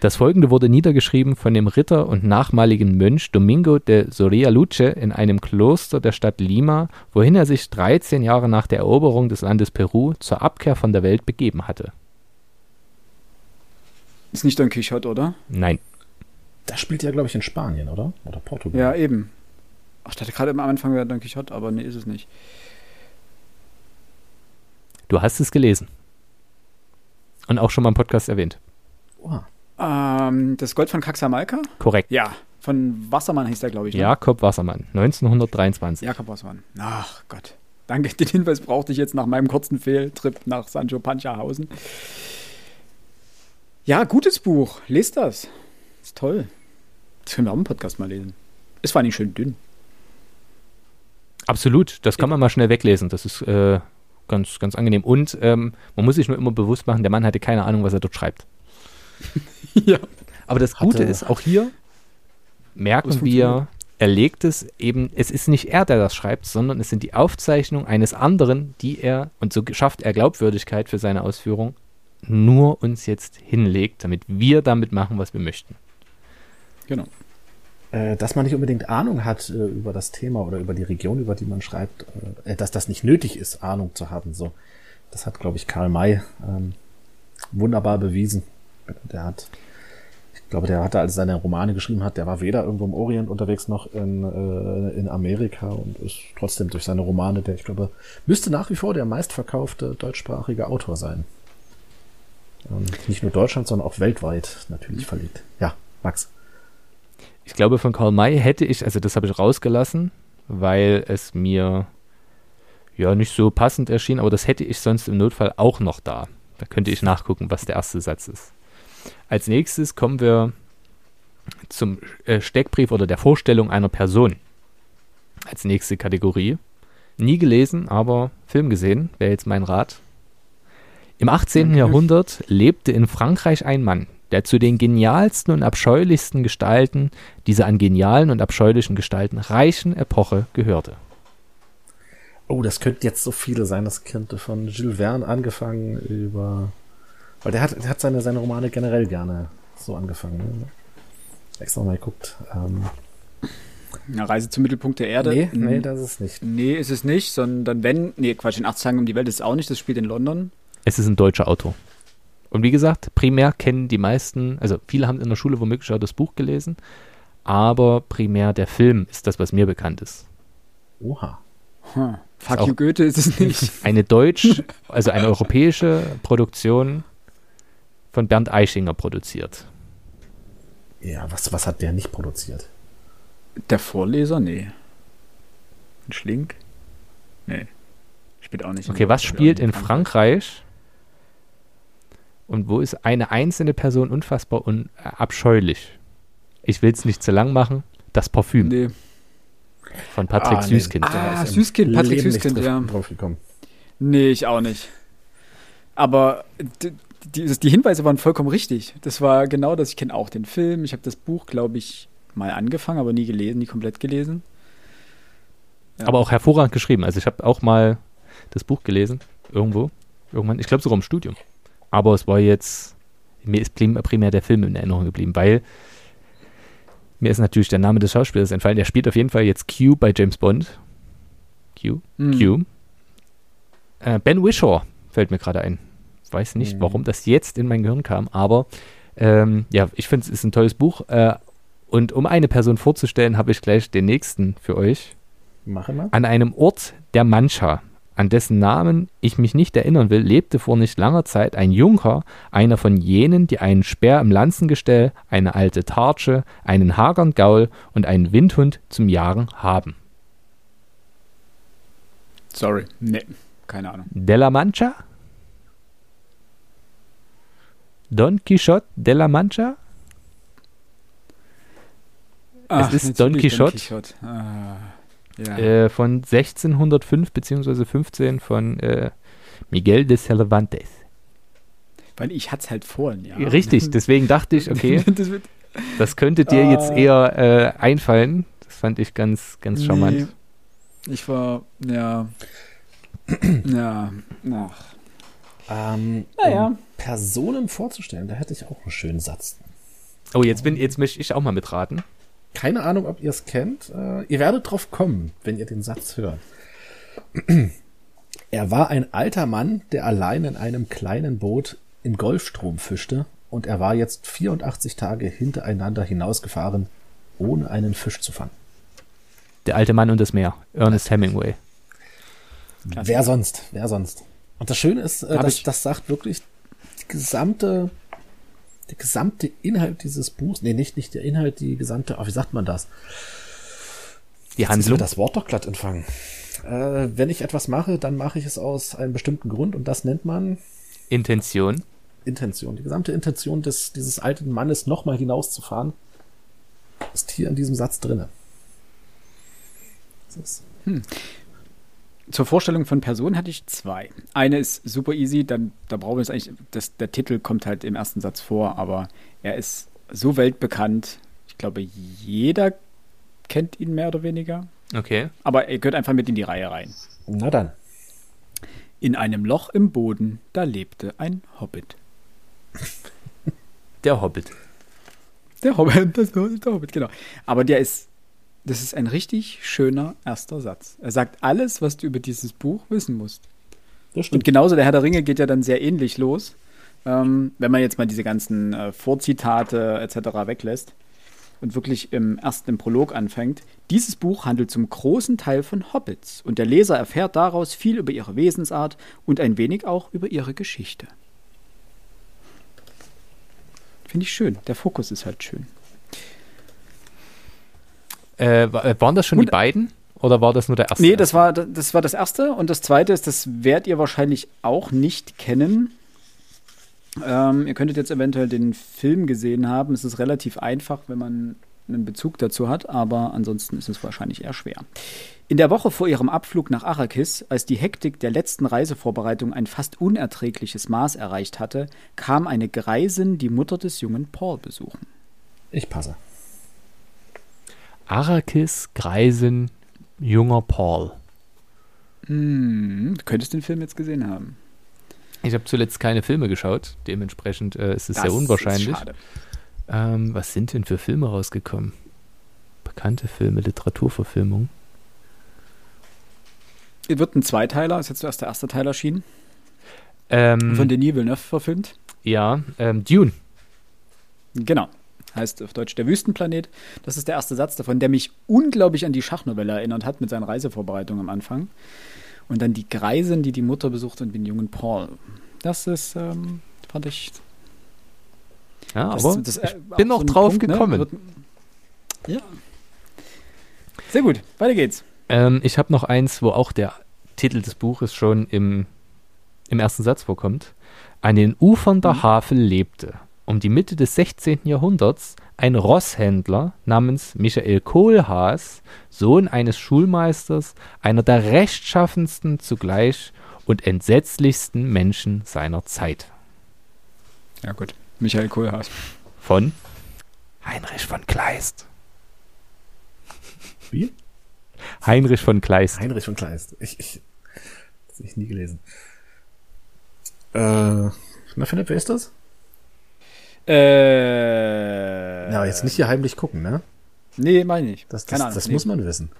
Das folgende wurde niedergeschrieben von dem Ritter und nachmaligen Mönch Domingo de Soria Luce in einem Kloster der Stadt Lima, wohin er sich 13 Jahre nach der Eroberung des Landes Peru zur Abkehr von der Welt begeben hatte. Ist nicht Don Quixote, oder? Nein, Das spielt ja, glaube ich, in Spanien, oder? Oder Portugal. Ja, eben. Ach, ich dachte gerade am Anfang wäre Don Quixote, aber nee, ist es nicht. du hast es gelesen. Und auch schon mal im Podcast erwähnt. Oha. Ähm, das Gold von Caxamalca? Korrekt. Ja, von Wassermann hieß der, glaube ich. Ne? Jakob Wassermann, 1923. Jakob Wassermann. Ach Gott. Danke, den Hinweis brauchte ich jetzt nach meinem kurzen Fehltrip nach Sancho Panchahausen. Ja, gutes Buch. Lest das. Ist toll. Das können wir auch im Podcast mal lesen. Ist vor allem schön dünn. Absolut, das kann man mal schnell weglesen. Das ist äh, ganz, ganz angenehm. Und ähm, man muss sich nur immer bewusst machen, der Mann hatte keine Ahnung, was er dort schreibt. ja. Aber das Gute Hatte- ist, auch hier merken wir, er legt es eben, es ist nicht er, der das schreibt, sondern es sind die Aufzeichnungen eines anderen, die er, und so schafft er Glaubwürdigkeit für seine Ausführung, nur uns jetzt hinlegt, damit wir damit machen, was wir möchten. Genau. Äh, dass man nicht unbedingt Ahnung hat äh, über das Thema oder über die Region, über die man schreibt, äh, dass das nicht nötig ist, Ahnung zu haben. So, das hat, glaube ich, Karl May ähm, wunderbar bewiesen. Der hat, ich glaube, der hatte, als er seine Romane geschrieben hat, der war weder irgendwo im Orient unterwegs noch in, äh, in Amerika und ist trotzdem durch seine Romane, der, ich glaube, müsste nach wie vor der meistverkaufte deutschsprachige Autor sein. Ähm, nicht nur Deutschland, sondern auch weltweit natürlich verlegt. Ja, Max. Ich glaube, von Karl May hätte ich, also das habe ich rausgelassen, weil es mir ja nicht so passend erschien, aber das hätte ich sonst im Notfall auch noch da. Da könnte ich nachgucken, was der erste Satz ist. Als nächstes kommen wir zum äh, Steckbrief oder der Vorstellung einer Person. Als nächste Kategorie. Nie gelesen, aber Film gesehen, wäre jetzt mein Rat. Im 18. Jahrhundert lebte in Frankreich ein Mann, der zu den genialsten und abscheulichsten Gestalten dieser an genialen und abscheulichen Gestalten reichen Epoche gehörte. Oh, das könnte jetzt so viele sein. Das könnte von Jules Verne angefangen über. Weil der hat, der hat seine, seine Romane generell gerne so angefangen. Ne? Extra mal geguckt. Ähm, Ja, Reise zum Mittelpunkt der Erde. nee, nee, das ist nicht. Nee, ist es nicht, sondern wenn. Nee, Quatsch, in 80 Tagen um die Welt ist es auch nicht. Das spielt in London. Es ist ein deutscher Autor. Und wie gesagt, primär kennen die meisten, also viele haben in der Schule womöglich auch das Buch gelesen, aber primär der Film ist das, was mir bekannt ist. Oha. Hm. Fuck auch- you, Goethe ist es nicht. Eine deutsch, also eine europäische Produktion von Bernd Eichinger produziert. Ja, was, was hat der nicht produziert? Der Vorleser? Nee. Ein Schlink? Nee. Spielt auch nicht. Okay, was spielt in Frankreich? Und wo ist eine einzelne Person unfassbar und äh, abscheulich? Ich will es nicht zu lang machen. Das Parfüm Nee. von Patrick Ah, nee. Süßkind. Ah, ist im Süßkind, Patrick Leben nicht Süßkind, drauf, ja. drauf gekommen. Nee, ich auch nicht. Aber die, die, die Hinweise waren vollkommen richtig. Das war genau das. Ich kenne auch den Film. Ich habe das Buch, glaube ich, mal angefangen, aber nie gelesen, nie komplett gelesen. Ja. Aber auch hervorragend geschrieben. Also ich habe auch mal das Buch gelesen, irgendwo, irgendwann, ich glaube sogar im Studium. Aber es war jetzt, mir ist prim- primär der Film in Erinnerung geblieben, weil mir ist natürlich der Name des Schauspielers entfallen. Der spielt auf jeden Fall jetzt Q bei James Bond. Q? Hm. Q. Äh, ben Wishaw fällt mir gerade ein. Weiß nicht, Mhm. warum das jetzt in mein Gehirn kam, aber ähm, ja, ich finde es ist ein tolles Buch. Äh, und um eine Person vorzustellen, habe ich gleich den nächsten für euch. Machen wir. An einem Ort der Mancha, an dessen Namen ich mich nicht erinnern will, lebte vor nicht langer Zeit ein Junker, einer von jenen, die einen Speer im Lanzengestell, eine alte Tartsche, einen hagern Gaul und einen Windhund zum Jagen haben. Sorry. Nee, keine Ahnung. De la Mancha? Don Quixote de la Mancha? Ach, ist Don natürlich Quixote. Ah, ja. Äh, von 1605 bzw. 15 von äh, Miguel de Cervantes. Weil ich hatte es halt vorhin, ja. Richtig, deswegen dachte ich, okay, das wird, Das könnte dir jetzt Ah. eher äh, einfallen. Das fand ich ganz, ganz charmant. Nee, ich war, ja. ja, ach. Ähm, Naja. Um Personen vorzustellen, da hätte ich auch einen schönen Satz. Oh, jetzt bin jetzt möchte ich auch mal mitraten. Keine Ahnung, ob ihr es kennt. Äh, ihr werdet drauf kommen, wenn ihr den Satz hört. Er war ein alter Mann, der allein in einem kleinen Boot im Golfstrom fischte und er war jetzt 84 Tage hintereinander hinausgefahren, ohne einen Fisch zu fangen. Der alte Mann und das Meer. Ernest Hemingway. Wer sonst? Wer sonst? Und das Schöne ist, äh, das, das sagt wirklich die gesamte, der gesamte Inhalt dieses Buchs, nee, nicht, nicht der Inhalt, die gesamte, oh, wie sagt man das? Die Handlung. das Wort doch glatt entfangen. Äh, wenn ich etwas mache, dann mache ich es aus einem bestimmten Grund und das nennt man Intention. Intention. Die gesamte Intention des, dieses alten Mannes nochmal hinauszufahren, ist hier in diesem Satz drinne. Das ist, Zur Vorstellung von Personen hatte ich zwei. Eine ist super easy, dann da brauchen wir es eigentlich, das, der Titel kommt halt im ersten Satz vor, aber er ist so weltbekannt. Ich glaube, jeder kennt ihn mehr oder weniger. Okay. Aber er gehört einfach mit in die Reihe rein. na dann. In einem Loch im Boden, da lebte ein Hobbit. Der Hobbit. Der Hobbit, das, der Hobbit, genau. Aber der ist, das ist ein richtig schöner erster Satz. Er sagt alles, was du über dieses Buch wissen musst. Das Und stimmt. genauso der Herr der Ringe geht ja dann sehr ähnlich los. Ähm, wenn man jetzt mal diese ganzen äh, Vorzitate etc. weglässt und wirklich im ersten im Prolog anfängt. Dieses Buch handelt zum großen Teil von Hobbits und der Leser erfährt daraus viel über ihre Wesensart und ein wenig auch über ihre Geschichte. Finde ich schön. Der Fokus ist halt schön. Äh, äh, waren das schon Und- die beiden? Oder war das nur der erste? Nee, das war, das war das erste. Und das zweite ist, das werdet ihr wahrscheinlich auch nicht kennen. Ähm, ihr könntet jetzt eventuell den Film gesehen haben. Es ist relativ einfach, wenn man einen Bezug dazu hat, aber ansonsten ist es wahrscheinlich eher schwer. In der Woche vor ihrem Abflug nach Arrakis, als die Hektik der letzten Reisevorbereitung ein fast unerträgliches Maß erreicht hatte, kam eine Greisin die Mutter des jungen Paul besuchen. Ich passe. Arrakis, Greisen, junger Paul. Hm, du könntest den Film jetzt gesehen haben. Ich habe zuletzt keine Filme geschaut, dementsprechend äh, ist es Das sehr unwahrscheinlich. Ähm, was sind denn für Filme rausgekommen? Bekannte Filme, Literaturverfilmung. Es wird ein Zweiteiler, ist jetzt erst der erste Teil erschienen. Ähm, Von Denis Villeneuve verfilmt. ja, ähm, Dune. Genau. Heißt auf Deutsch der Wüstenplanet. Das ist der erste Satz davon, der mich unglaublich an die Schachnovelle erinnert hat mit seinen Reisevorbereitungen am Anfang. Und dann die Greisin, die die Mutter besucht und den jungen Paul. Das ist, ähm, fand ich. Ja, Das, aber das, ich äh, auch bin noch ein drauf Punkt, ne? gekommen. Wird- Ja. Sehr gut, weiter geht's. Ähm, ich habe noch eins, wo auch der Titel des Buches schon im, im ersten Satz vorkommt. An den Ufern der Havel lebte um die Mitte des 16. Jahrhunderts ein Rosshändler namens Michael Kohlhaas, Sohn eines Schulmeisters, einer der rechtschaffensten zugleich und entsetzlichsten Menschen seiner Zeit. Ja, gut. Michael Kohlhaas. Von Heinrich von Kleist. Wie? Heinrich von Kleist. Heinrich von Kleist. Ich, ich, das hab ich nie gelesen. Äh, na Philipp, wer ist das? Äh. Ja, jetzt nicht hier heimlich gucken, ne? Nee, meine ich. Das, das, Keine Ahnung. das nee. muss man wissen.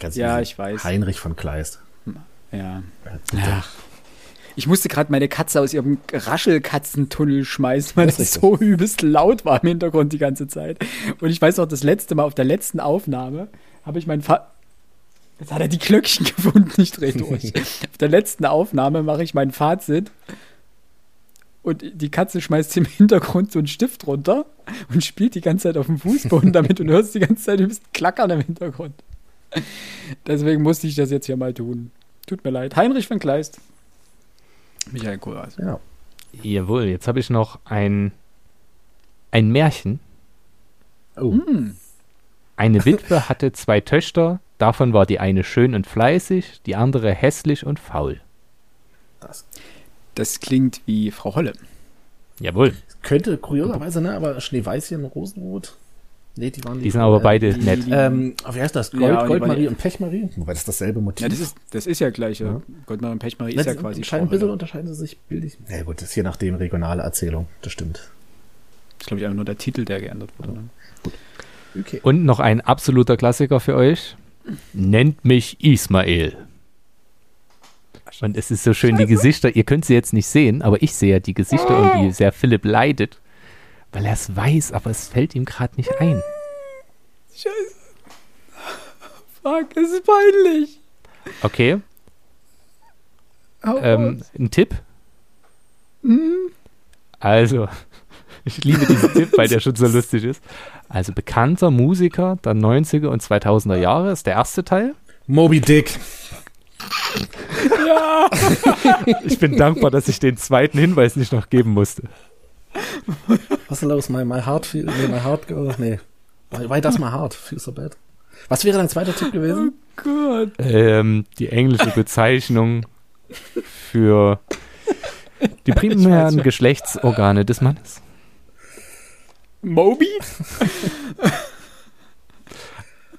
Ganz Ja, ich weiß. Heinrich von Kleist. Ja. Ja. Ich musste gerade meine Katze aus ihrem Raschelkatzentunnel schmeißen, weil Das so übelst laut war im Hintergrund die ganze Zeit. Und ich weiß noch, das letzte Mal auf der letzten Aufnahme habe ich meinen Vater. Jetzt hat er die Glöckchen gefunden, ich drehe durch. auf der letzten Aufnahme mache ich mein Fazit. Und die Katze schmeißt im Hintergrund so einen Stift runter und spielt die ganze Zeit auf dem Fußboden damit und hörst die ganze Zeit übelst klackern im Hintergrund. Deswegen musste ich das jetzt hier mal tun. Tut mir leid. Heinrich von Kleist. Michael Kohlhaas. Ja. Jawohl, jetzt habe ich noch ein, ein Märchen. Oh, Hm. Eine Witwe hatte zwei Töchter, davon war die eine schön und fleißig, die andere hässlich und faul. Das klingt wie Frau Holle. Jawohl. könnte kurioserweise, ne, aber Schneeweißchen, Rosenrot. Nee, die waren Die sind aber äh, beide die- nett. die- Ähm, wie heißt das? Gold, Ja, die Goldmarie und Pechmarie? Wobei das ist dasselbe Motiv. Ja, das ist, das ist ja gleich. Ja. Ja. Goldmann und Pechmarie ist ja quasi ein bisschen unterscheiden sie sich bildlich. Ja gut, das ist je nachdem regionale Erzählung. Das stimmt. Das ist, glaube ich, einfach nur der Titel, der geändert wurde. Ne? Okay. Und noch ein absoluter Klassiker für euch. Nennt mich Ismael. Und es ist so schön, die Gesichter, ihr könnt sie jetzt nicht sehen, aber ich sehe ja die Gesichter und wie sehr Philipp leidet, weil er es weiß, aber es fällt ihm gerade nicht ein. Scheiße. Fuck, es ist peinlich. Okay, ähm, ein Tipp? Hm? Also, ich liebe diesen Tipp, weil der schon so lustig ist. Also, bekannter Musiker der 90er und 2000er Jahre ist der erste Teil. Moby Dick. Ja. Ich bin dankbar, dass ich den zweiten Hinweis nicht noch geben musste. Was ist los? My, my heart feel, nee, my heart go, nee. Why, why does my heart feel so bad? Was wäre dein zweiter Tipp gewesen? Gott. ähm, die englische Bezeichnung für die primären. Geschlechtsorgane des Mannes. Moby?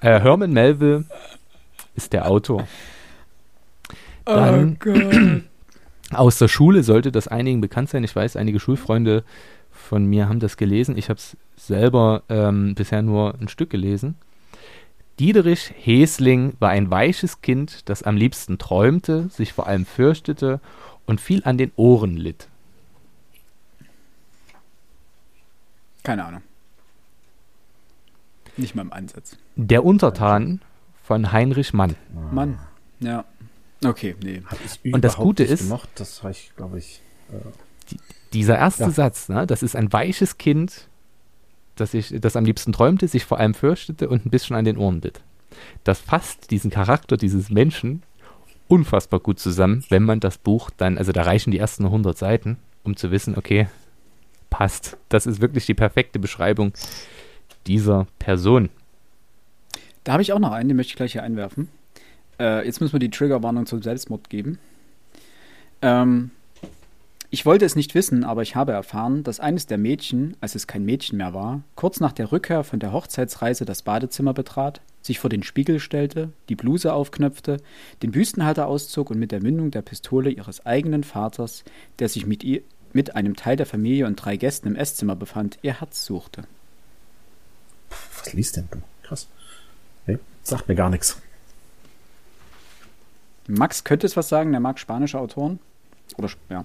Äh, Herman Melville ist der Autor. Dann- oh. Aus der Schule sollte das einigen bekannt sein. Ich weiß, einige Schulfreunde von mir haben das gelesen. Ich habe es selber ähm, bisher nur ein Stück gelesen. Diederich Hesling war ein weiches Kind, das am liebsten träumte, sich vor allem fürchtete und viel an den Ohren litt. Keine Ahnung. Nicht mal im Ansatz. Der Untertan von Heinrich Mann. Mann. Ja. Okay, nee. Hab ich Und das Gute nicht ist- Gemocht. Das habe ich, glaube ich. Dieser erste Ja. Satz, ne, das ist ein weiches Kind, das, ich, das am liebsten träumte, sich vor allem fürchtete und ein bisschen an den Ohren litt. Das fasst diesen Charakter dieses Menschen unfassbar gut zusammen, wenn man das Buch dann, also da reichen die ersten 100 Seiten, um zu wissen, okay, passt. Das ist wirklich die perfekte Beschreibung dieser Person. Da habe ich auch noch einen, den möchte ich gleich hier einwerfen. Äh, jetzt müssen wir die Triggerwarnung zum Selbstmord geben. Ähm, ich wollte es nicht wissen, aber ich habe erfahren, dass eines der Mädchen, als es kein Mädchen mehr war, kurz nach der Rückkehr von der Hochzeitsreise das Badezimmer betrat, sich vor den Spiegel stellte, die Bluse aufknöpfte, den Büstenhalter auszog und mit der Mündung der Pistole ihres eigenen Vaters, der sich mit ihr mit einem Teil der Familie und drei Gästen im Esszimmer befand, ihr Herz suchte. Was liest denn du? Krass. Nee, sagt mir gar nichts. Max könnte es was sagen, der mag spanische Autoren. Oder, ja.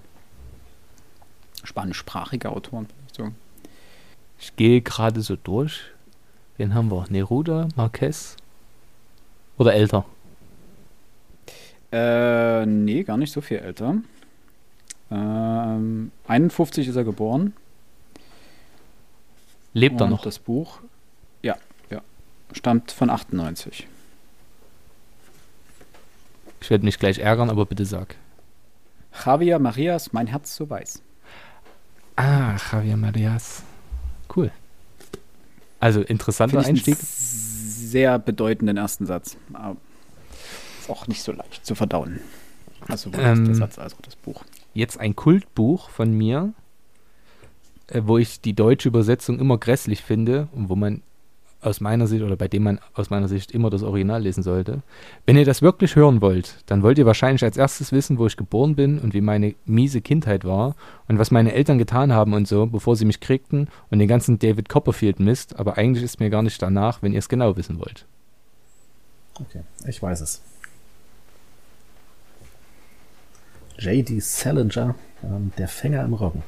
Spanischsprachige Autoren. So. Ich gehe gerade so durch. Wen haben wir? Neruda, Marquez oder älter? Äh, nee, gar nicht so viel älter. Ähm, 51 ist er geboren. Lebt er und noch? das Buch, ja, ja, stammt von 98. Ich werde mich gleich ärgern, aber bitte sag. Javier Marias, mein Herz so weiß. Ah, Javier Marias. Cool. Also interessanter Finde ich Einstieg. sehr bedeutenden ersten Satz. Aber ist auch nicht so leicht zu verdauen. Also Ähm, der Satz als auch das Buch. Jetzt ein Kultbuch von mir, äh, wo ich die deutsche Übersetzung immer grässlich finde und wo man aus meiner Sicht oder bei dem man aus meiner Sicht immer das Original lesen sollte. Wenn ihr das wirklich hören wollt, dann wollt ihr wahrscheinlich als erstes wissen, wo ich geboren bin und wie meine miese Kindheit war und was meine Eltern getan haben und so, bevor sie mich kriegten und den ganzen David Copperfield Mist, aber eigentlich ist mir gar nicht danach, wenn ihr es genau wissen wollt. Okay, ich weiß es. J.D. Salinger, ähm, der Fänger im Roggen.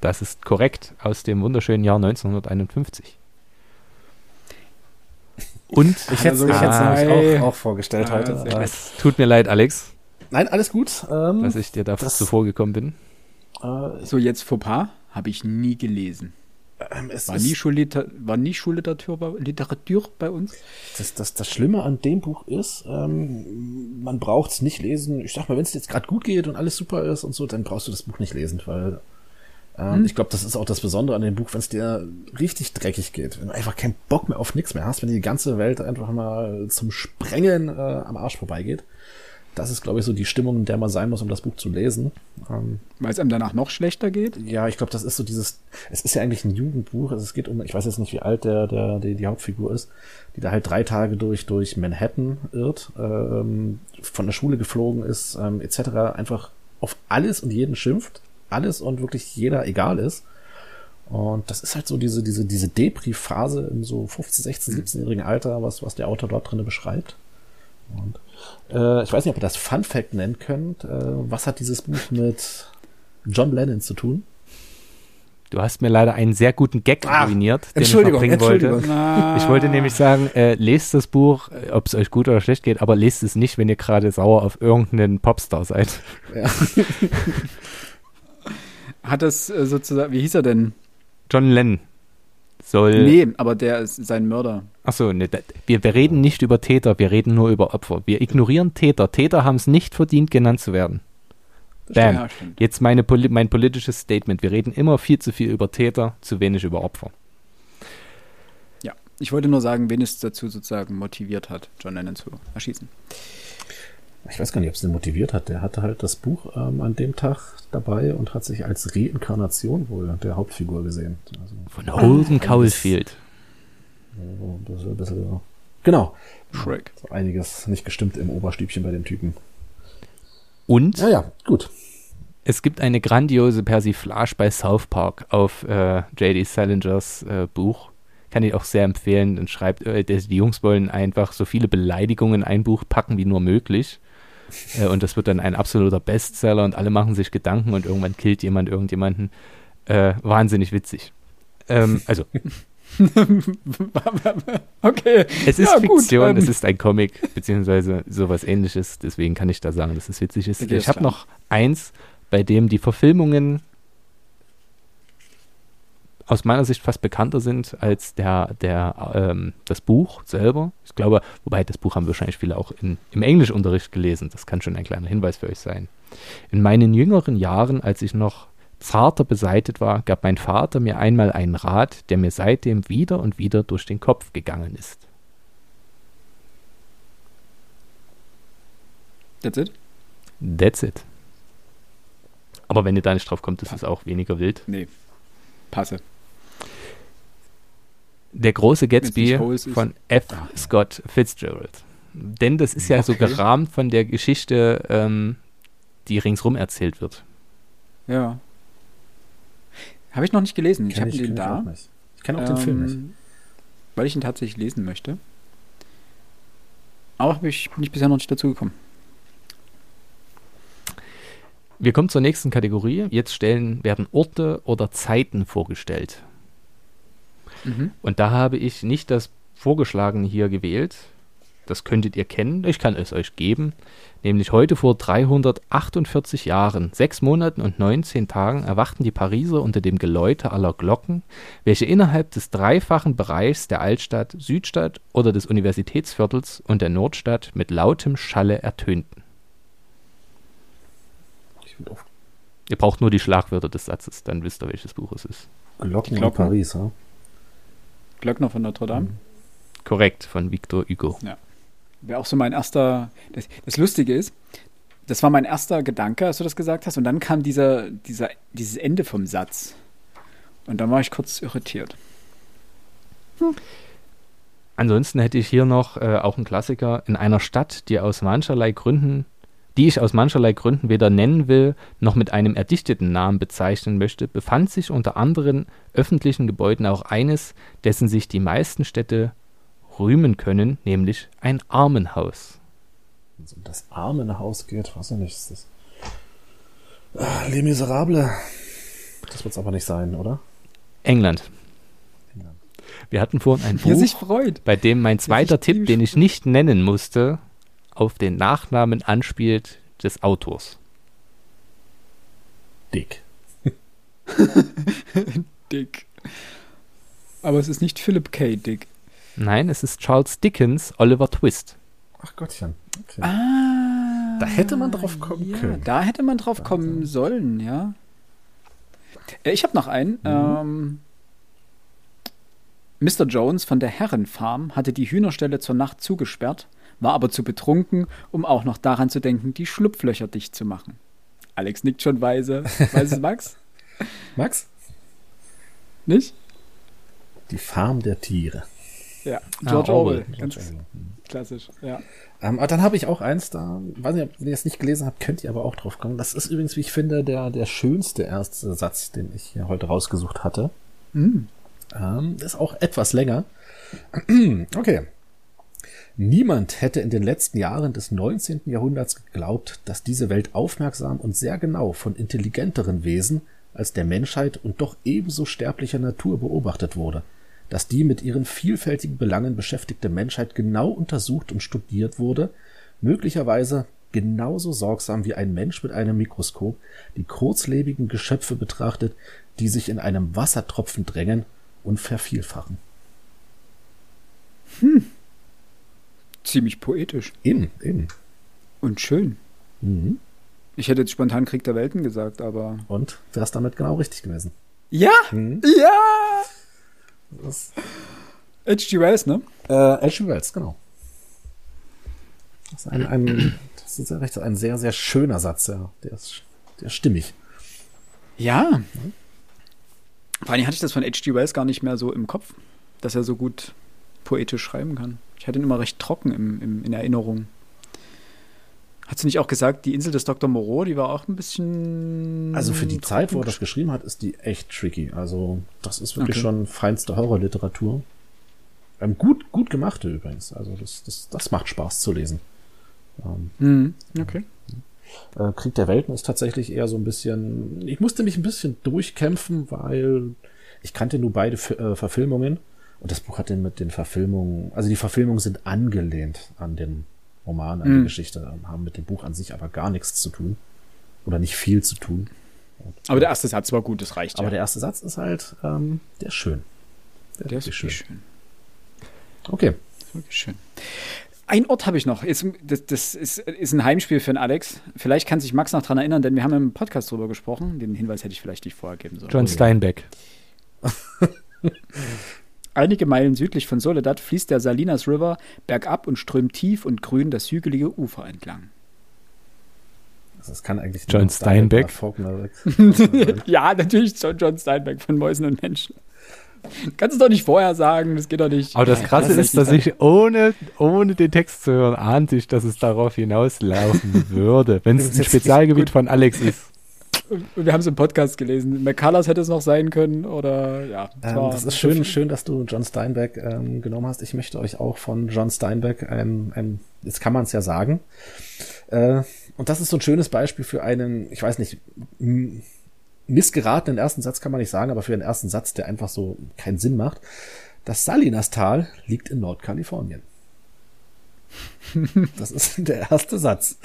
Das ist korrekt aus dem wunderschönen Jahr 1951. Und Ich hätte es Also, ah, nämlich auch, auch vorgestellt Ah, heute. es tut mir leid, Alex, Nein, alles gut. Ähm, dass ich dir da das- zuvor gekommen bin. äh, So, jetzt Fauxpas habe ich nie gelesen. ähm, es War ist, nie, Schulliter war nie Schulliteratur bei, Literatur bei uns? das, das, das Schlimme an dem Buch ist, ähm, man braucht es nicht lesen. Ich sag mal, wenn es jetzt gerade gut geht und alles super ist und so, dann brauchst du das Buch nicht lesen, weil ähm, ich glaube, das ist auch das Besondere an dem Buch, wenn es dir richtig dreckig geht, wenn du einfach keinen Bock mehr auf nichts mehr hast, wenn die ganze Welt einfach mal zum Sprengen äh, am Arsch vorbeigeht, das ist, glaube ich, so die Stimmung, in der man sein muss, um das Buch zu lesen. Ähm, Weil es einem danach noch schlechter geht. ja, ich glaube, das ist so dieses, es ist ja eigentlich ein Jugendbuch, also es geht um, ich weiß jetzt nicht, wie alt der, der, die, die Hauptfigur ist, die da halt drei Tage durch, durch Manhattan irrt, ähm, von der Schule geflogen ist, ähm, etc., einfach auf alles und jeden schimpft, alles und wirklich jeder egal ist. Und das ist halt so diese, diese, diese Depri-Phase im so 15, 16, 17-jährigen Alter, was, was der Autor dort drinne beschreibt. Und äh, ich weiß nicht, ob ihr das Fun Fact nennen könnt. Äh, was hat dieses Buch mit John Lennon zu tun? Du hast mir leider einen sehr guten Gag Ah, ruiniert, den Entschuldigung, ich noch bringen wollte. Entschuldigung. Ich wollte nämlich sagen, äh, lest das Buch, äh, ob es euch gut oder schlecht geht, aber lest es nicht, wenn ihr gerade sauer auf irgendeinen Popstar seid. Ja. Hat das äh, sozusagen, wie hieß er denn? John Lennon soll. Nee, aber der ist sein Mörder. Achso, ne, da- wir, wir reden nicht über Täter, wir reden nur über Opfer. Wir ignorieren Täter. Täter haben es nicht verdient, genannt zu werden. Bam. Ja. Jetzt meine, mein politisches Statement. Wir reden immer viel zu viel über Täter, zu wenig über Opfer. Ja, ich wollte nur sagen, wen es dazu sozusagen motiviert hat, John Lennon zu erschießen. Ich weiß gar nicht, ob es den motiviert hat. Der hatte halt das Buch ähm, an dem Tag dabei und hat sich als Reinkarnation wohl der Hauptfigur gesehen. Also, Von Holden Caulfield. so ein bisschen, ein bisschen, genau. Shrek. So einiges nicht gestimmt im Oberstübchen bei dem Typen. Und Ja, ja, gut. es gibt eine grandiose Persiflage bei South Park auf äh, J.D. Salingers äh, Buch. Kann ich auch sehr empfehlen. Dann schreibt, äh, die Jungs wollen einfach so viele Beleidigungen in ein Buch packen wie nur möglich. Äh, und das wird dann ein absoluter Bestseller und alle machen sich Gedanken und irgendwann killt jemand irgendjemanden. Äh, wahnsinnig witzig. Ähm, also, Okay. es ist Ja, gut, Fiktion, ähm. es ist ein Comic, beziehungsweise sowas ähnliches. Deswegen kann ich da sagen, dass es witzig ist. Ich habe noch eins, bei dem die Verfilmungen aus meiner Sicht fast bekannter sind als der, der, ähm, das Buch selber. Ich glaube, wobei das Buch haben wahrscheinlich viele auch in, im Englischunterricht gelesen. Das kann schon ein kleiner Hinweis für euch sein. In meinen jüngeren Jahren, als ich noch zarter beseitet war, gab mein Vater mir einmal einen Rat, der mir seitdem wieder und wieder durch den Kopf gegangen ist. That's it? That's it. Aber wenn ihr da nicht drauf kommt, ist es auch weniger wild. Nee. Passe. Der große Gatsby von F. Scott Fitzgerald. Denn das ist ja so Okay. gerahmt von der Geschichte, ähm, die ringsrum erzählt wird. Ja. Habe ich noch nicht gelesen. Ich Kenn habe den da. auch nicht. Ich kenne auch den Film nicht. ähm, Weil ich ihn tatsächlich lesen möchte. Aber ich, bin ich bisher noch nicht dazu gekommen. Wir kommen zur nächsten Kategorie. Jetzt stellen, werden Orte oder Zeiten vorgestellt. Mhm. Und da habe ich nicht das Vorgeschlagene hier gewählt. Das könntet ihr kennen. Ich kann es euch geben. Nämlich heute vor 348 Jahren, sechs Monaten und 19 Tagen erwachten die Pariser unter dem Geläute aller Glocken, welche innerhalb des dreifachen Bereichs der Altstadt, Südstadt oder des Universitätsviertels und der Nordstadt mit lautem Schalle ertönten. Ich bin auf Ihr braucht nur die Schlagwörter des Satzes, dann wisst ihr, welches Buch es ist. Glocken, in Glocken. Paris, ja? Glöckner von Notre Dame. Korrekt, von Victor Hugo. Wäre auch so mein erster. Das, das Lustige ist, das war mein erster Gedanke, als du das gesagt hast. Und dann kam dieser, dieser, dieses Ende vom Satz. Und dann war ich kurz irritiert. Ansonsten hätte ich hier noch äh, auch einen Klassiker in einer Stadt, die aus mancherlei Gründen, die ich aus mancherlei Gründen weder nennen will, noch mit einem erdichteten Namen bezeichnen möchte, befand sich unter anderen öffentlichen Gebäuden auch eines, dessen sich die meisten Städte rühmen können, nämlich ein Armenhaus. Wenn es um das Armenhaus geht, weiß ich nicht, ist das. Ah, Les Miserables. Das wird es aber nicht sein, oder? England. England. Wir hatten vorhin ein Buch, sich freut. bei dem mein zweiter Tipp, den ich nicht nennen musste, auf den Nachnamen anspielt des Autors. Dick. Dick. Aber es ist nicht Philip K. Dick. Nein, es ist Charles Dickens Oliver Twist. Ach Gottchen. Okay. Ah. Da hätte man drauf kommen ja, können. Da hätte man drauf kommen sollen, ja. Äh, Ich habe noch einen. Ähm, Mr. Jones von der Herrenfarm hatte die Hühnerstelle zur Nacht zugesperrt, war aber zu betrunken, um auch noch daran zu denken, die Schlupflöcher dicht zu machen. Alex nickt schon weise. Weiß es Max? Max? Nicht? Die Farm der Tiere. Ja, Ah, George Orwell. George Ganz Orwell. klassisch, ja. Ähm, aber dann habe ich auch eins da, weiß nicht, wenn ihr es nicht gelesen habt, könnt ihr aber auch drauf kommen. Das ist übrigens, wie ich finde, der, der schönste erste Satz, den ich hier heute rausgesucht hatte. Hm. Ähm, ist auch etwas länger. okay. Niemand hätte in den letzten Jahren des 19. Jahrhunderts geglaubt, dass diese Welt aufmerksam und sehr genau von intelligenteren Wesen als der Menschheit und doch ebenso sterblicher Natur beobachtet wurde, dass die mit ihren vielfältigen Belangen beschäftigte Menschheit genau untersucht und studiert wurde, möglicherweise genauso sorgsam wie ein Mensch mit einem Mikroskop die kurzlebigen Geschöpfe betrachtet, die sich in einem Wassertropfen drängen und vervielfachen. Ziemlich poetisch Eben, eben. und schön. Mhm. Ich hätte jetzt spontan Krieg der Welten gesagt, aber. Und wär's damit genau richtig gewesen. Ja! Mhm. Ja! Das, H.G. Wells, ne? äh, H.G. Wells, genau. Das ist ein, ein, das ist ja recht, ein sehr, sehr schöner Satz, ja. Der ist, der ist stimmig. Ja. Vor allem hatte ich das von H.G. Wells gar nicht mehr so im Kopf, dass er so gut poetisch schreiben kann. Ich hatte ihn immer recht trocken im, im, in Erinnerung. Hat sie nicht auch gesagt, die Insel des Dr. Moreau, die war auch ein bisschen. Also für die Zeit, wo er das geschrieben hat, ist die echt tricky. Also das ist wirklich Okay. schon feinste Horrorliteratur. Ähm, gut, gut gemachte übrigens. Also das, das, das macht Spaß zu lesen. Ähm, Mhm. Okay. Äh, Krieg der Welten ist tatsächlich eher so ein bisschen. Ich musste mich ein bisschen durchkämpfen, weil ich kannte nur beide Fi- äh, Verfilmungen und das Buch hat den mit den Verfilmungen, also die Verfilmungen sind angelehnt an den Roman, an die Mhm. Geschichte, ähm, haben mit dem Buch an sich aber gar nichts zu tun oder nicht viel zu tun. Aber der erste Satz war gut, das reicht. Aber ja. der erste Satz ist halt, ähm, der ist schön. der ist wirklich wirklich schön. Okay. Wirklich schön. Ein Ort habe ich noch. Ist, das das ist, ist ein Heimspiel für den Alex. Vielleicht kann sich Max noch dran erinnern, denn wir haben im Podcast drüber gesprochen. Den Hinweis hätte ich vielleicht nicht vorher geben sollen. John Steinbeck. Einige Meilen südlich von Soledad fließt der Salinas River bergab und strömt tief und grün das hügelige Ufer entlang. Also das kann eigentlich John Steinbeck. Faulkner. Ja, natürlich John, John Steinbeck von Mäusen und Menschen. Kannst du doch nicht vorher sagen, das geht doch nicht. Aber das Krasse das ist, dass ich ohne, ohne den Text zu hören, ahnte ich, dass es darauf hinauslaufen würde, wenn es ein Spezialgebiet von Alex ist. Wir haben es im Podcast gelesen. McCullers hätte es noch sein können oder ja. Ähm, das ist schön, schön, dass du John Steinbeck ähm, genommen hast. Ich möchte euch auch von John Steinbeck ein, ein jetzt kann man es ja sagen. Äh, und das ist so ein schönes Beispiel für einen, ich weiß nicht, missgeratenen ersten Satz kann man nicht sagen, aber für einen ersten Satz, der einfach so keinen Sinn macht. Das Salinastal liegt in Nordkalifornien. Das ist der erste Satz.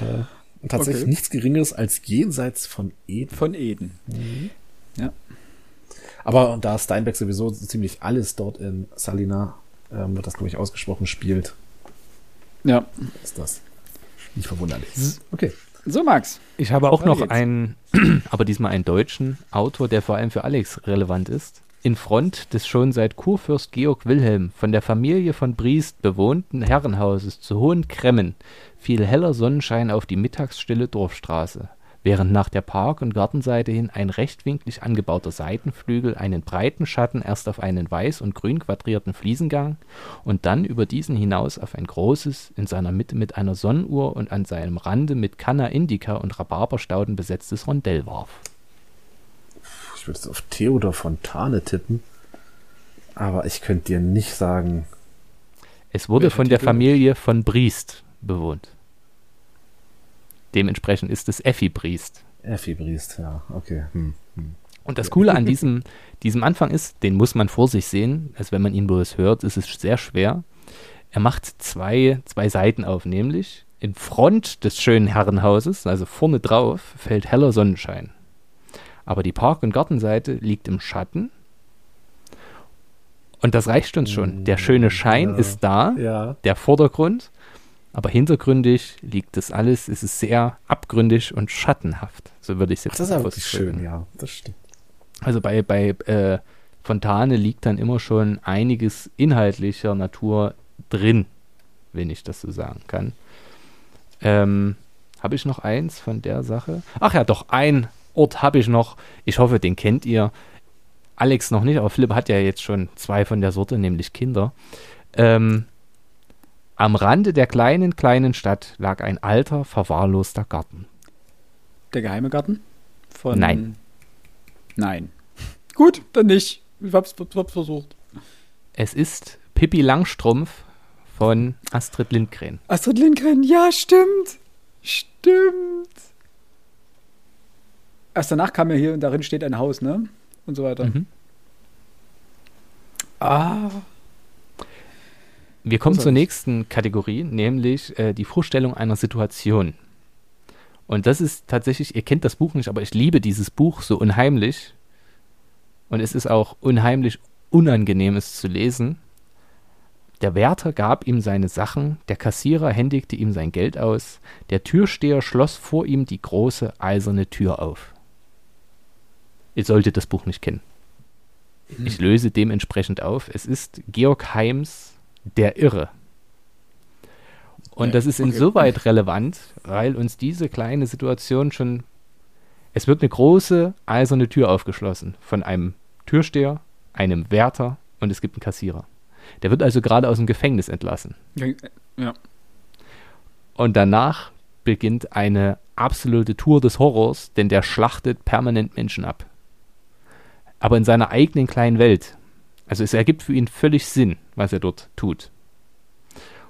Äh, und tatsächlich Okay. nichts Geringeres als jenseits von Eden. Von Eden. Ja. Aber da Steinbeck sowieso so ziemlich alles dort in Salina, ähm, wird das, glaube ich, ausgesprochen, spielt, Ja. ist das nicht verwunderlich. Okay. So, Max. Ich habe auch noch geht's. einen, aber diesmal einen deutschen Autor, der vor allem für Alex relevant ist. In Front des schon seit Kurfürst Georg Wilhelm von der Familie von Briest bewohnten Herrenhauses zu Hohen Cremmen fiel heller Sonnenschein auf die mittagsstille Dorfstraße, während nach der Park- und Gartenseite hin ein rechtwinklig angebauter Seitenflügel einen breiten Schatten erst auf einen weiß und grün quadrierten Fliesengang und dann über diesen hinaus auf ein großes, in seiner Mitte mit einer Sonnenuhr und an seinem Rande mit Canna Indica und Rhabarberstauden besetztes Rondell warf. Ich würde jetzt auf Theodor Fontane tippen, aber ich könnte dir nicht sagen, Es wurde von der Titel? Familie von Briest bewohnt. Dementsprechend ist es Effi Briest. Effi Briest, ja, okay. Hm. Hm. Und das Coole an diesem, diesem Anfang ist, den muss man vor sich sehen. Also wenn man ihn bloß hört, ist es sehr schwer. Er macht zwei, zwei Seiten auf, nämlich in Front des schönen Herrenhauses, also vorne drauf, fällt heller Sonnenschein. Aber die Park- und Gartenseite liegt im Schatten. Und das reicht uns schon. Der schöne Schein Ja. ist da, Ja, der Vordergrund, aber hintergründig liegt das alles, es ist sehr abgründig und schattenhaft. So würde ich es Ach, jetzt das ist wirklich ausdrücken. schön, ja, das stimmt. Also bei, bei äh, Fontane liegt dann immer schon einiges inhaltlicher Natur drin. wenn ich das so sagen kann. Ähm, habe ich noch eins von der Sache? Ach ja, doch, ein Ort habe ich noch. Ich hoffe, den kennt ihr. Alex noch nicht, aber Philipp hat ja jetzt schon zwei von der Sorte, nämlich Kinder. Ähm, am Rande der kleinen, kleinen Stadt lag ein alter, verwahrloster Garten. Der geheime Garten? Von Nein. Nein. Gut, dann nicht. Ich hab's, hab's versucht. Es ist Pippi Langstrumpf von Astrid Lindgren. Astrid Lindgren, ja, stimmt. Stimmt. Erst danach kam ja hier und darin steht ein Haus, ne? Und so weiter. Mhm. Ah. Wir kommen zur nächsten Kategorie, nämlich äh, die Vorstellung einer Situation. Und das ist tatsächlich, ihr kennt das Buch nicht, aber ich liebe dieses Buch so unheimlich. Und es ist auch unheimlich unangenehm, es zu lesen. Der Wärter gab ihm seine Sachen, der Kassierer händigte ihm sein Geld aus, der Türsteher schloss vor ihm die große eiserne Tür auf. Ihr solltet das Buch nicht kennen. Ich löse dementsprechend auf. Es ist Georg Heims Der Irre. Und das ist insoweit relevant, weil uns diese kleine Situation schon. Es wird eine große eiserne Tür aufgeschlossen von einem Türsteher, einem Wärter und es gibt einen Kassierer. Der wird also gerade aus dem Gefängnis entlassen. Ja. Und danach beginnt eine absolute Tour des Horrors, denn der schlachtet permanent Menschen ab. Aber in seiner eigenen kleinen Welt. Also es ergibt für ihn völlig Sinn, was er dort tut.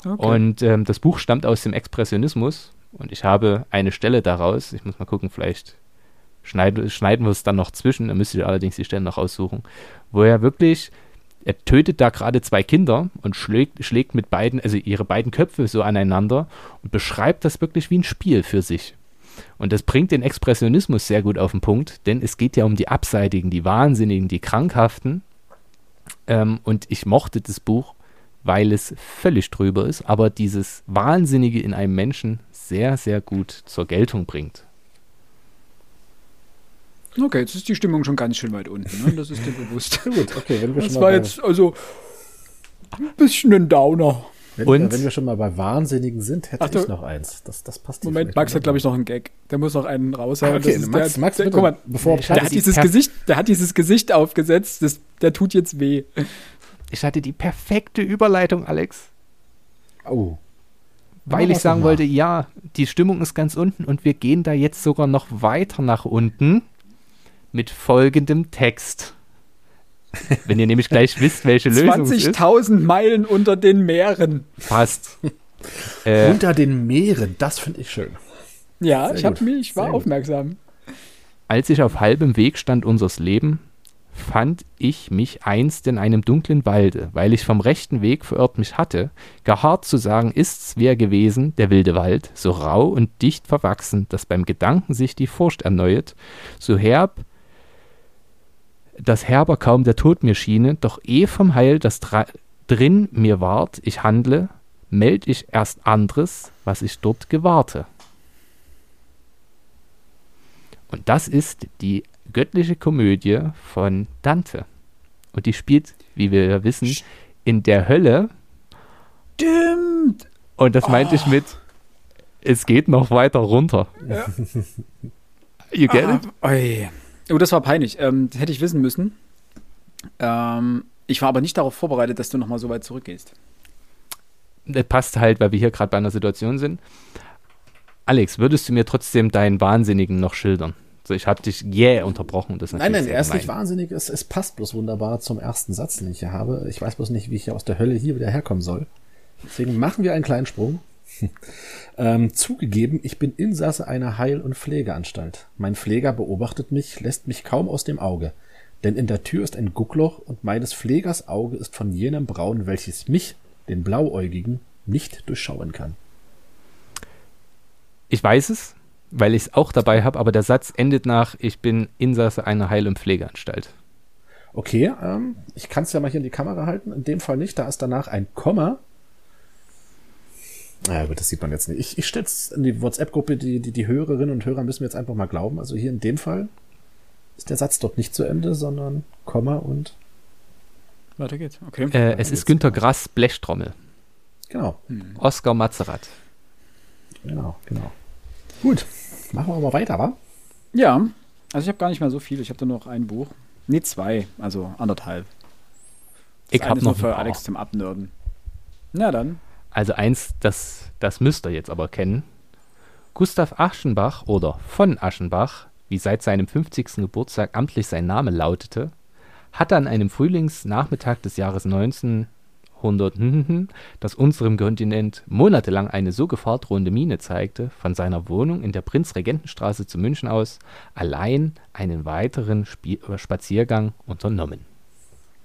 Okay. Und ähm, das Buch stammt aus dem Expressionismus und ich habe eine Stelle daraus, ich muss mal gucken, vielleicht schneiden, schneiden wir es dann noch zwischen, dann müsst ihr allerdings die Stellen noch aussuchen, wo er wirklich, er tötet da gerade zwei Kinder und schlägt, schlägt mit beiden, also ihre beiden Köpfe so aneinander und beschreibt das wirklich wie ein Spiel für sich. Und das bringt den Expressionismus sehr gut auf den Punkt, denn es geht ja um die Abseitigen, die Wahnsinnigen, die Krankhaften. Ähm, und ich mochte das Buch, weil es völlig drüber ist, aber dieses Wahnsinnige in einem Menschen sehr, sehr gut zur Geltung bringt. okay, jetzt ist die Stimmung schon ganz schön weit unten. Ne? Das ist dir bewusst. Gut, okay, wenn wir Das schon war mal bei, jetzt also ein bisschen ein Downer. Wenn, Und- wenn wir schon mal bei Wahnsinnigen sind, hätte Ach, du- ich noch eins. Das, das passt Moment, Max hat, glaube ich, noch einen Gag. Der muss noch einen raushauen. Ah, okay, Das ist Max, der, Max, der, bitte, guck mal, bevor Ich der hat, die dieses Gesicht, der hat dieses Gesicht aufgesetzt, das, der tut jetzt weh. Ich hatte die perfekte Überleitung, Alex, Oh. weil ich sagen wollte, ja, die Stimmung ist ganz unten und wir gehen da jetzt sogar noch weiter nach unten mit folgendem Text. Wenn ihr nämlich gleich wisst, welche Lösung es ist, 20.000 Meilen unter den Meeren. passt. Äh, Unter den Meeren, das finde ich schön. Ja, Sehr ich, hab gut, mich, ich war sehr gut. aufmerksam. Als ich auf halbem Weg stand unseres Leben, fand ich mich einst in einem dunklen Walde, weil ich vom rechten Weg verirrt mich hatte. Gar hart zu sagen ist's, wer gewesen, der wilde Wald, so rau und dicht verwachsen, dass beim Gedanken sich die Furcht erneuet, so herb, dass herber kaum der Tod mir schiene, doch eh vom Heil, das drin mir ward, ich handle, meld ich erst anderes, was ich dort gewahrte. Und das ist die göttliche Komödie von Dante. Und die spielt, wie wir ja wissen, in der Hölle. Stimmt. Und das meinte ich mit, es geht noch weiter runter. You get it? Oi. Oh, das war peinlich. Ähm, das hätte ich wissen müssen. Ähm, ich war aber nicht darauf vorbereitet, dass du nochmal so weit zurückgehst. Das passt halt, weil wir hier gerade bei einer Situation sind. Alex, würdest du mir trotzdem deinen Wahnsinnigen noch schildern? So, ich habe dich jäh unterbrochen. Das ist Nein, nein, er ist nicht wahnsinnig. Es, es passt bloß wunderbar zum ersten Satz, den ich hier habe. Ich weiß bloß nicht, wie ich hier aus der Hölle hier wieder herkommen soll. Deswegen machen wir einen kleinen Sprung. ähm, zugegeben, ich bin Insasse einer Heil- und Pflegeanstalt. Mein Pfleger beobachtet mich, lässt mich kaum aus dem Auge. Denn in der Tür ist ein Guckloch und meines Pflegers Auge ist von jenem Braun, welches mich, den Blauäugigen, nicht durchschauen kann. Ich weiß es, weil ich es auch dabei habe, aber der Satz endet nach, ich bin Insasse einer Heil- und Pflegeanstalt. Okay, ähm, ich kann es ja mal hier in die Kamera halten. In dem Fall nicht. Da ist danach ein Komma. Ja gut, das sieht man jetzt nicht. Ich, ich stelle es in die WhatsApp-Gruppe, die, die, die Hörerinnen und Hörer müssen mir jetzt einfach mal glauben. Also hier in dem Fall ist der Satz dort nicht zu Ende, sondern Komma und Weiter geht's. Okay. Äh, es ist Günter Grass Blechtrommel. Genau, Oscar Mazerat. genau, genau. Gut, machen wir mal weiter, wa? Ja, also ich habe gar nicht mehr so viel. Ich habe da nur noch ein Buch. Nee, zwei, also anderthalb. Das Ich habe noch nur für. Alex zum Abnörden. Na dann. Also eins, das, das müsst ihr jetzt aber kennen. Gustav Aschenbach oder von Aschenbach, wie seit seinem 50. Geburtstag amtlich sein Name lautete, hatte an einem Frühlingsnachmittag des Jahres 1900, das unserem Kontinent monatelang eine so gefahrdrohende Miene zeigte, von seiner Wohnung in der Prinzregentenstraße zu München aus allein einen weiteren Spie Spaziergang unternommen.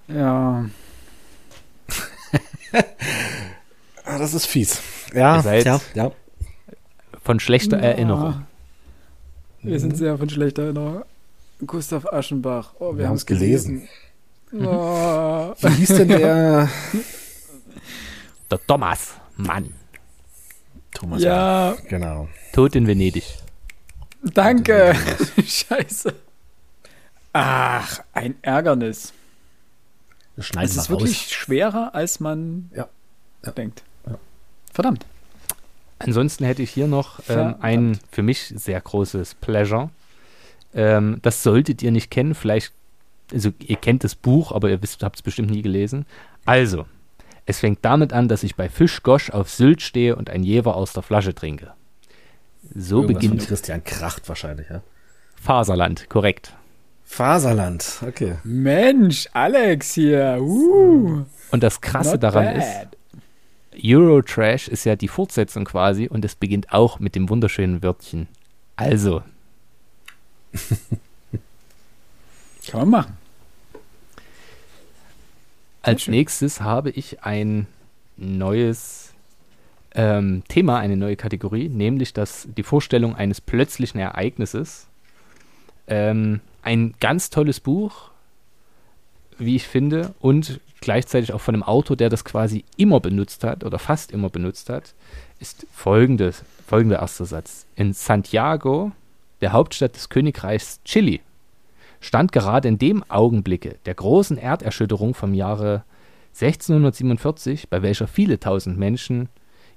Ja, Ah, das ist fies. Ja, Ihr seid- ja, ja. Von schlechter Erinnerung. wir sind sehr von schlechter Erinnerung. Gustav Aschenbach. Oh, wir, Wir haben haben's es gelesen. gelesen. Oh. Wie hieß denn der Der Thomas Mann, Thomas? Ja, Mann. Genau. tot in Venedig. danke. Scheiße. Ach, ein Ärgernis. Das Es ist wirklich raus. schwerer, als man Ja. Ja. denkt. Verdammt. Ansonsten hätte ich hier noch ähm, ein für mich sehr großes Pleasure. Ähm, das solltet ihr nicht kennen, vielleicht, also ihr kennt das Buch, aber ihr wisst, habt es bestimmt nie gelesen. Also, es fängt damit an, dass ich bei Fischgosch auf Sylt stehe und ein Jever aus der Flasche trinke. So Irgendwas von beginnt Christian Kracht wahrscheinlich, ja. Faserland, korrekt. Faserland, okay. Mensch, Alex hier. Uh, Und das Krasse not daran ist, bad. Eurotrash ist ja die Fortsetzung quasi und es beginnt auch mit dem wunderschönen Wörtchen. Also, Kann man machen. Als nächstes habe ich ein neues ähm, Thema, eine neue Kategorie, nämlich das, die Vorstellung eines plötzlichen Ereignisses. Ähm, ein ganz tolles Buch, wie ich finde, und gleichzeitig auch von einem Autor, der das quasi immer benutzt hat oder fast immer benutzt hat, ist folgendes, folgender erster Satz. In Santiago, der Hauptstadt des Königreichs Chile, stand gerade in dem Augenblicke der großen Erderschütterung vom Jahre 1647, bei welcher viele tausend Menschen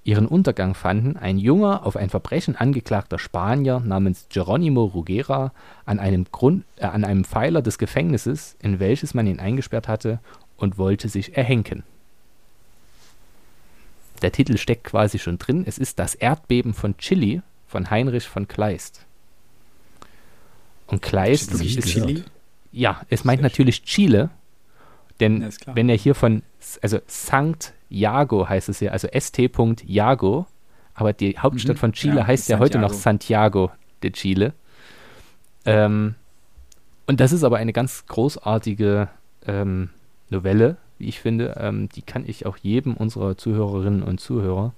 ihren Untergang fanden, ein junger, auf ein Verbrechen angeklagter Spanier namens Geronimo Rugera an einem, Grund, äh, an einem Pfeiler des Gefängnisses, in welches man ihn eingesperrt hatte, und wollte sich erhenken. Der Titel steckt quasi schon drin. Es ist das Erdbeben von Chile von Heinrich von Kleist. Und Kleist ist, Chili? ja, es meint natürlich Chile, denn Ja, wenn er hier von, also Sankt Jago heißt es ja, also St. Jago, aber die Hauptstadt Mhm. von Chile Ja, heißt ja heute noch Santiago de Chile. Ähm, und das ist aber eine ganz großartige ähm, Novelle, wie ich finde. Ähm, die kann ich auch jedem unserer Zuhörerinnen und Zuhörer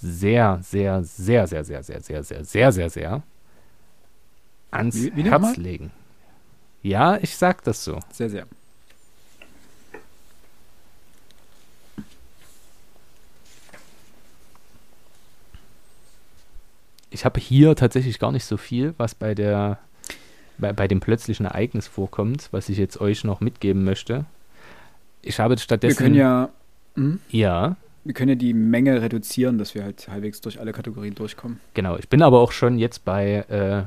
sehr, sehr, sehr, sehr, sehr, sehr, sehr, sehr, sehr, sehr, sehr ans Wie- wie Herz legen. Ja, ich sag das so. Sehr, sehr. Ich habe hier tatsächlich gar nicht so viel, was bei der bei, bei dem plötzlichen Ereignis vorkommt, was ich jetzt euch noch mitgeben möchte. Ich habe Wir stattdessen können ja, hm? ja, wir können ja die Menge reduzieren, dass wir halt halbwegs durch alle Kategorien durchkommen. genau. Ich bin aber auch schon jetzt bei äh,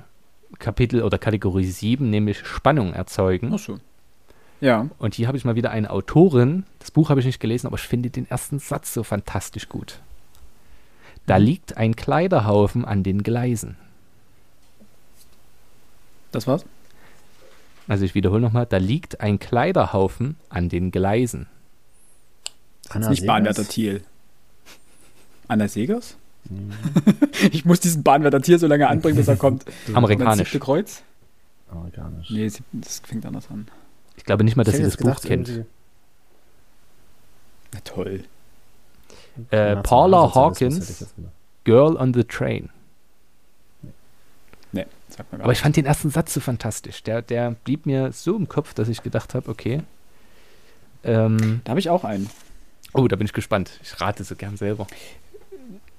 Kapitel oder Kategorie 7, nämlich Spannung erzeugen. Ach so. Ja. Und hier habe ich mal wieder eine Autorin. Das Buch habe ich nicht gelesen, aber ich finde den ersten Satz so fantastisch gut. Da liegt ein Kleiderhaufen an den Gleisen. Das war's? Also ich wiederhole nochmal, da liegt ein Kleiderhaufen an den Gleisen. Anna nicht Segers? Bahnwärter Thiel. Anna Segers? Mhm. ich muss diesen Bahnwärter Thiel so lange anbringen, bis er kommt. Amerikanisch. Das siebte Kreuz? Amerikanisch. Nee, das fängt anders an. Ich glaube nicht mal, dass sie das jetzt Buch gedacht, kennt. irgendwie- Na toll. Äh, Paula Hawkins, gedacht. Girl on the Train. Nee, gar Aber ich fand den ersten Satz so fantastisch. Der, der blieb mir so im Kopf, dass ich gedacht habe, okay. Ähm, Da habe ich auch einen. oh, da bin ich gespannt. Ich rate so gern selber.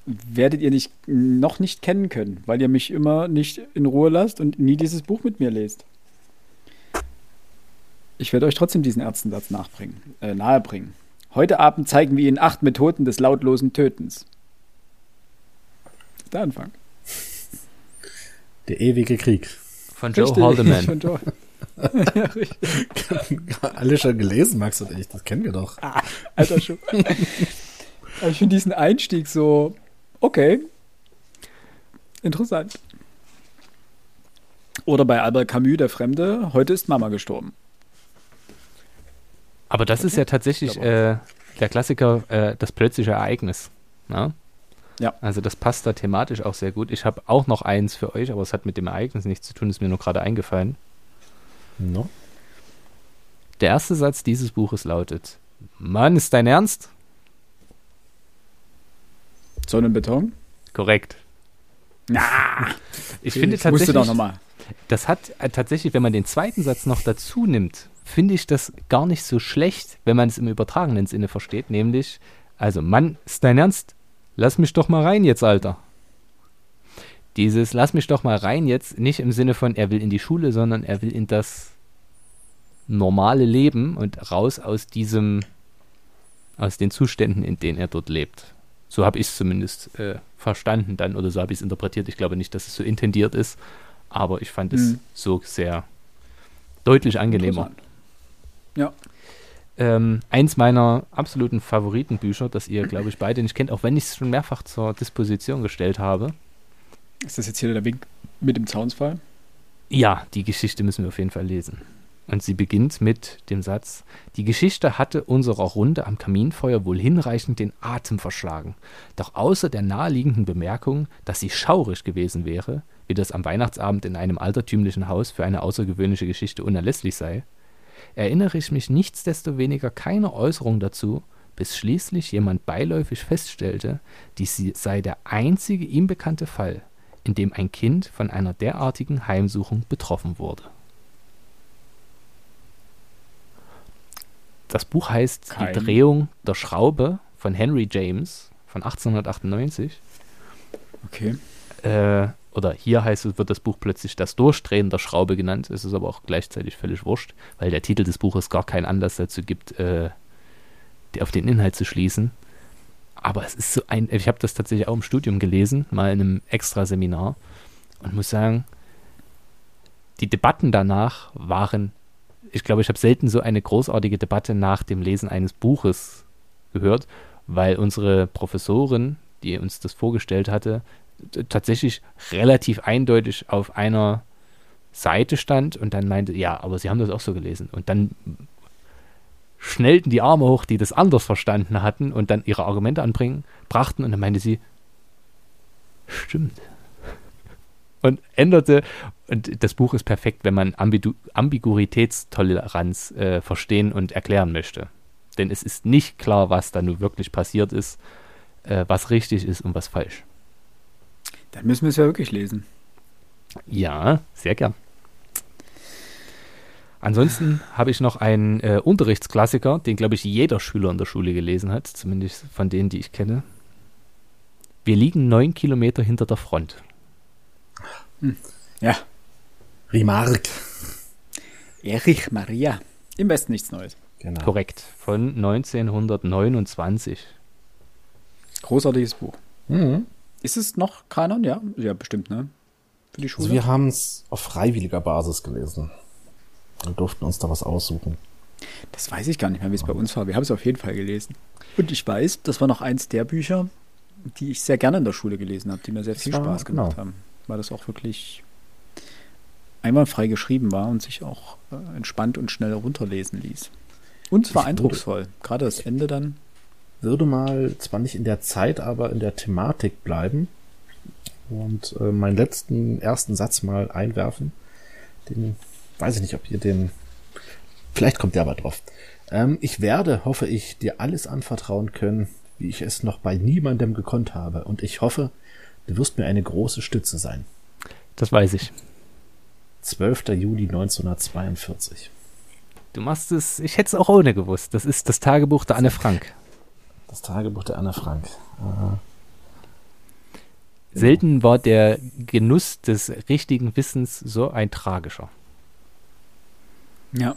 Werdet ihr nicht, noch nicht kennen können, weil ihr mich immer nicht in Ruhe lasst und nie dieses Buch mit mir lest. Ich werde euch trotzdem diesen ersten Satz nachbringen, äh, nahebringen. Heute Abend zeigen wir Ihnen acht Methoden des lautlosen Tötens. Das ist der Anfang. Der ewige Krieg. Von Joe Richtig, Haldeman. von Joe. ja, richtig. Alle schon gelesen, Max und ich. Das kennen wir doch. Alter schon. Aber ich finde diesen Einstieg so, okay, interessant. Oder bei Albert Camus, der Fremde, heute ist Mama gestorben. Aber das ist ja tatsächlich äh, der Klassiker, äh, das plötzliche Ereignis. Na? Ja. Also das passt da thematisch auch sehr gut. Ich habe auch noch eins für euch, aber es hat mit dem Ereignis nichts zu tun, ist mir nur gerade eingefallen. No? Der erste Satz dieses Buches lautet: Mann, ist dein Ernst? Sonnenbeton? Korrekt. Na, Ich finde musst du tatsächlich, doch nochmal. das hat äh, tatsächlich, wenn man den zweiten Satz noch dazu nimmt, finde ich das gar nicht so schlecht, wenn man es im übertragenen Sinne versteht, nämlich, also Mann, ist dein Ernst? Lass mich doch mal rein jetzt, Alter. Dieses Lass mich doch mal rein jetzt, nicht im Sinne von, er will in die Schule, sondern er will in das normale Leben und raus aus diesem, aus den Zuständen, in denen er dort lebt. So habe ich es zumindest äh, verstanden dann oder so habe ich es interpretiert. Ich glaube nicht, dass es so intendiert ist, aber ich fand es Mhm. so sehr deutlich angenehmer. Ja. Ähm, eins meiner absoluten Favoritenbücher, das ihr, glaube ich, beide nicht kennt, auch wenn ich es schon mehrfach zur Disposition gestellt habe. Ist das jetzt hier der Wink mit dem Zaunsfall? Ja, die Geschichte müssen wir auf jeden Fall lesen. Und sie beginnt mit dem Satz: Die Geschichte hatte unserer Runde am Kaminfeuer wohl hinreichend den Atem verschlagen. Doch außer der naheliegenden Bemerkung, dass sie schaurig gewesen wäre, wie das am Weihnachtsabend in einem altertümlichen Haus für eine außergewöhnliche Geschichte unerlässlich sei, erinnere ich mich nichtsdestoweniger keiner Äußerung dazu, bis schließlich jemand beiläufig feststellte, dies sei der einzige ihm bekannte Fall, in dem ein Kind von einer derartigen Heimsuchung betroffen wurde. Das Buch heißt Kein- Die Drehung der Schraube von Henry James von 1898. Okay. Äh, oder hier heißt es, wird das Buch plötzlich das Durchdrehen der Schraube genannt. Es ist aber auch gleichzeitig völlig wurscht, weil der Titel des Buches gar keinen Anlass dazu gibt, äh, auf den Inhalt zu schließen. Aber es ist so ein, ich habe das tatsächlich auch im Studium gelesen, mal in einem Extraseminar und muss sagen, die Debatten danach waren, ich glaube, ich habe selten so eine großartige Debatte nach dem Lesen eines Buches gehört, weil unsere Professorin, die uns das vorgestellt hatte, tatsächlich relativ eindeutig auf einer Seite stand und dann meinte, ja, aber sie haben das auch so gelesen. Und dann schnellten die Arme hoch, die das anders verstanden hatten und dann ihre Argumente anbringen, brachten und dann meinte sie, stimmt. Und änderte, und das Buch ist perfekt, wenn man Ambidu Ambiguitätstoleranz äh, verstehen und erklären möchte. Denn es ist nicht klar, was da nun wirklich passiert ist, äh, was richtig ist und was falsch. Dann müssen wir es ja wirklich lesen. Ja, sehr gern. Ansonsten habe ich noch einen äh, Unterrichtsklassiker, den, glaube ich, jeder Schüler in der Schule gelesen hat, zumindest von denen, die ich kenne. Wir liegen neun Kilometer hinter der Front. Ja. Remark. Erich Maria. Im Westen nichts Neues. Genau. Korrekt. Von 1929. Großartiges Buch. Mhm. Ist es noch Kanon? Ja, ja, bestimmt, ne? Für die Schule. Also wir haben es auf freiwilliger Basis gelesen. Und durften uns da was aussuchen. das weiß ich gar nicht mehr, wie es bei uns war. Wir haben es auf jeden Fall gelesen. Und ich weiß, das war noch eins der Bücher, die ich sehr gerne in der Schule gelesen habe, die mir sehr viel war- Spaß gemacht genau. haben. Weil das auch wirklich einwandfrei geschrieben war und sich auch äh, entspannt und schnell runterlesen ließ. Und es war eindrucksvoll. Gerade das Ende dann. Würde mal zwar nicht in der Zeit, aber in der Thematik bleiben. Und äh, meinen letzten, ersten Satz mal einwerfen. Den weiß ich nicht, ob ihr den. Vielleicht kommt der aber drauf. Ähm, ich werde, hoffe ich, dir alles anvertrauen können, wie ich es noch bei niemandem gekonnt habe. Und ich hoffe, du wirst mir eine große Stütze sein. Das weiß ich. 12. Juli 1942. Du machst es, ich hätte es auch ohne gewusst. Das ist das Tagebuch der Anne Frank. Das Tagebuch der Anne Frank. Äh, Selten war der Genuss des richtigen Wissens so ein tragischer. Ja,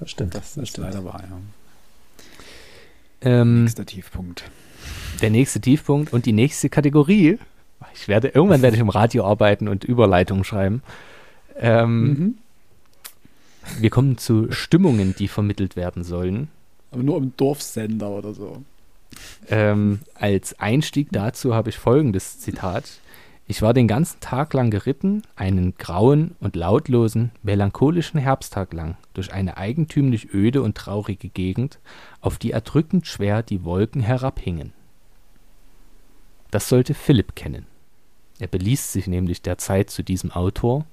das stimmt. das ist leider wahr, ja. Ähm, Nächster Tiefpunkt. der nächste Tiefpunkt und die nächste Kategorie. Ich werde irgendwann werde ich im Radio arbeiten und Überleitungen schreiben. Ähm, Mhm. Wir kommen zu Stimmungen, die vermittelt werden sollen. Aber nur im Dorfsender oder so. Ähm, als Einstieg dazu habe ich folgendes Zitat. Ich war den ganzen Tag lang geritten, einen grauen und lautlosen, melancholischen Herbsttag lang, durch eine eigentümlich öde und traurige Gegend, auf die erdrückend schwer die Wolken herabhingen. Das sollte Philipp kennen. Er beließ sich nämlich derzeit zu diesem Autor,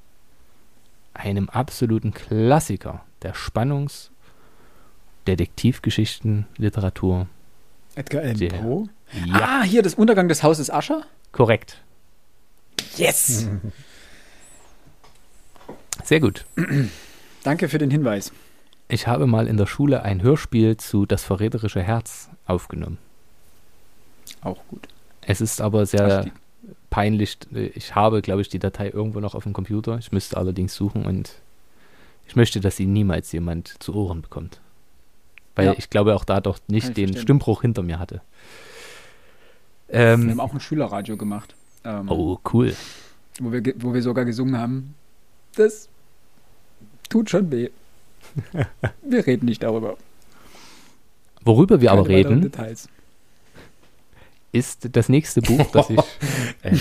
einem absoluten Klassiker der Spannungs-, Detektivgeschichten, Literatur. Edgar Allan Poe? Ja, Ah, hier das Untergang des Hauses Ascher? korrekt. Yes! Sehr gut. Danke für den Hinweis. Ich habe mal in der Schule ein Hörspiel zu Das verräterische Herz aufgenommen. Auch gut. Es ist aber sehr peinlich. Ich habe, glaube ich, die Datei irgendwo noch auf dem Computer. Ich müsste allerdings suchen und ich möchte, dass sie niemals jemand zu Ohren bekommt. Weil Ja. ich glaube auch da doch nicht ich den verstehen. Stimmbruch hinter mir hatte. Wir Ähm, haben auch ein Schülerradio gemacht. Ähm, oh, cool. wo, wir, wo wir sogar gesungen haben. Das tut schon weh. wir reden nicht darüber. Worüber wir aber Keine weiteren reden, Details. ist das nächste Buch, das ich Ey.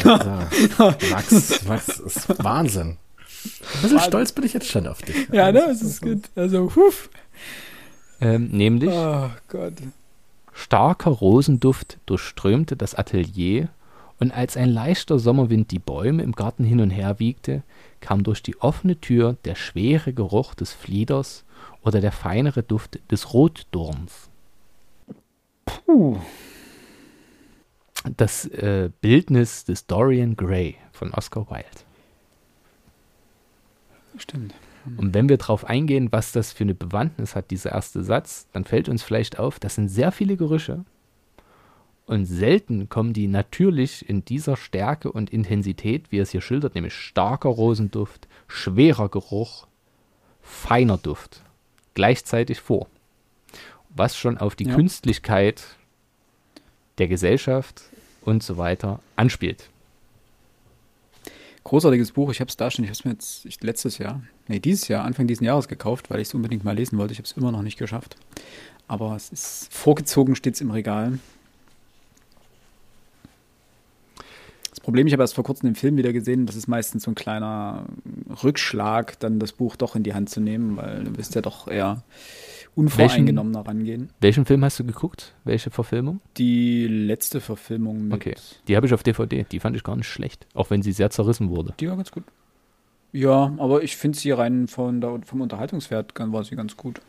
Max, Max ist Wahnsinn. Ein bisschen Wahnsin. stolz bin ich jetzt schon auf dich. Ja, ne? Es ist gut. Also, huf. Ähm, nämlich Oh. Starker Rosenduft durchströmte das Atelier, und als ein leichter Sommerwind die Bäume im Garten hin und her wiegte, kam durch die offene Tür der schwere Geruch des Flieders oder der feinere Duft des Rotdorns. Puh. Das äh, Bildnis des Dorian Gray von Oscar Wilde. Stimmt. Und wenn wir darauf eingehen, was das für eine Bewandtnis hat, dieser erste Satz, dann fällt uns vielleicht auf, das sind sehr viele Gerüche. Und selten kommen die natürlich in dieser Stärke und Intensität, wie er es hier schildert, nämlich starker Rosenduft, schwerer Geruch, feiner Duft, gleichzeitig vor. Was schon auf die Ja. Künstlichkeit der Gesellschaft und so weiter anspielt. Großartiges Buch. Ich habe es da schon. Ich habe es mir jetzt ich, letztes Jahr, nee, dieses Jahr, Anfang dieses Jahres gekauft, weil ich es unbedingt mal lesen wollte. Ich habe es immer noch nicht geschafft. Aber es ist vorgezogen, steht es im Regal. Das Problem, ich habe erst vor kurzem den Film wieder gesehen. Das ist meistens so ein kleiner Rückschlag, dann das Buch doch in die Hand zu nehmen, weil du wirst ja doch eher unvoreingenommener rangehen. Welchen Film hast du geguckt? Welche Verfilmung? Die letzte Verfilmung mit. Okay. Die habe ich auf DVD. Die fand ich gar nicht schlecht. Auch wenn sie sehr zerrissen wurde. Die war ganz gut. Ja, aber ich finde sie rein von der, vom Unterhaltungswert war sie ganz gut.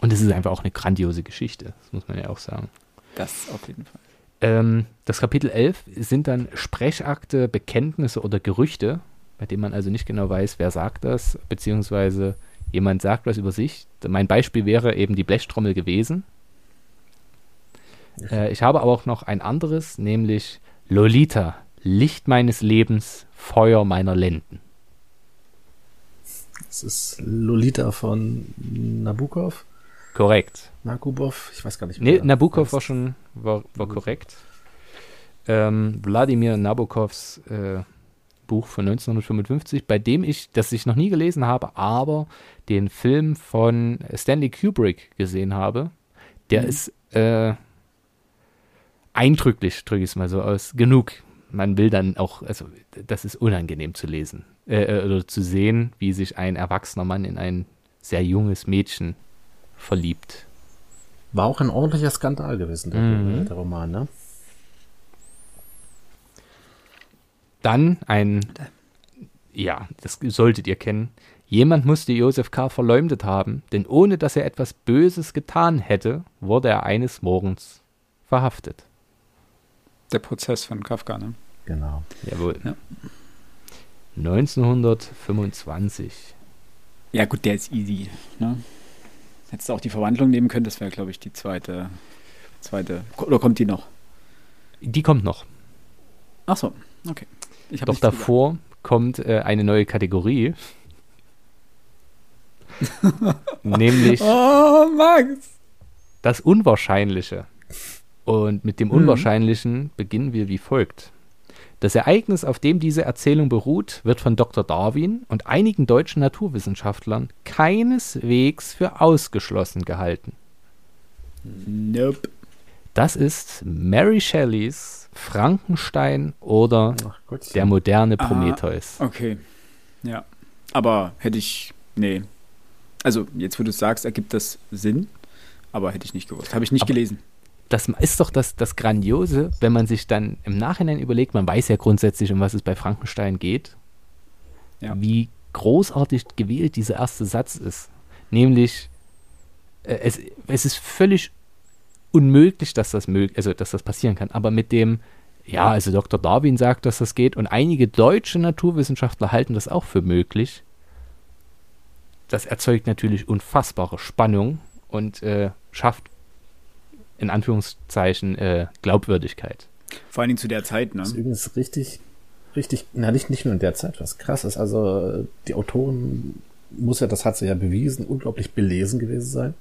Und es ist einfach auch eine grandiose Geschichte. Das muss man ja auch sagen. Das auf jeden Fall. Ähm, das Kapitel 11 sind dann Sprechakte, Bekenntnisse oder Gerüchte, bei denen man also nicht genau weiß, wer sagt das, beziehungsweise jemand sagt was über sich. Mein Beispiel wäre eben die Blechtrommel gewesen. Äh, ich habe aber auch noch ein anderes, nämlich Lolita, Licht meines Lebens, Feuer meiner Lenden. Das ist Lolita von Nabokov. Korrekt. Nakubov, ich weiß gar nicht. Nee, wer Nabokov war schon war, war korrekt. Ähm, Wladimir Nabokovs äh, Buch von 1955, bei dem ich, das ich noch nie gelesen habe, aber den Film von Stanley Kubrick gesehen habe. Der Mhm. ist äh, eindrücklich, drücke ich es mal so aus, genug. Man will dann auch, also das ist unangenehm zu lesen äh, äh, oder zu sehen, wie sich ein erwachsener Mann in ein sehr junges Mädchen verliebt. War auch ein ordentlicher Skandal gewesen, der, Mhm. der Roman, ne? Dann ein, ja, das solltet ihr kennen. Jemand musste Josef K. verleumdet haben, denn ohne dass er etwas Böses getan hätte, wurde er eines Morgens verhaftet. Der Prozess von Kafka, ne? Genau. Jawohl. Ja. 1925. Ja, gut, der ist easy. Ne? Hättest du auch die Verwandlung nehmen können, das wäre, glaube ich, die zweite. zweite. Oder kommt die noch? Die kommt noch. Ach so, okay. Doch davor kommt äh, eine neue Kategorie. nämlich Oh, Max! das Unwahrscheinliche. Und mit dem Unwahrscheinlichen beginnen wir wie folgt. Das Ereignis, auf dem diese Erzählung beruht, wird von Dr. Darwin und einigen deutschen Naturwissenschaftlern keineswegs für ausgeschlossen gehalten. Nope. Das ist Mary Shelleys Frankenstein oder Ach der moderne. Prometheus. Okay. Ja. Aber hätte ich. Nee. Also, jetzt, wo du es sagst, ergibt das Sinn. Aber hätte ich nicht gewusst. Habe ich nicht Aber- gelesen. Das ist doch das, das Grandiose, wenn man sich dann im Nachhinein überlegt, man weiß ja grundsätzlich, um was es bei Frankenstein geht, Ja. wie großartig gewählt dieser erste Satz ist. Nämlich, äh, es, es ist völlig unmöglich, dass das, mög also, dass das passieren kann. Aber mit dem, ja, also Dr. Darwin sagt, dass das geht und einige deutsche Naturwissenschaftler halten das auch für möglich. Das erzeugt natürlich unfassbare Spannung und äh, schafft in Anführungszeichen äh, Glaubwürdigkeit. Vor allen Dingen zu der Zeit, ne? Das ist übrigens richtig, richtig, na nicht, nicht nur in der Zeit, was krass ist. Also die Autorin muss ja, das hat sie ja bewiesen, unglaublich belesen gewesen sein.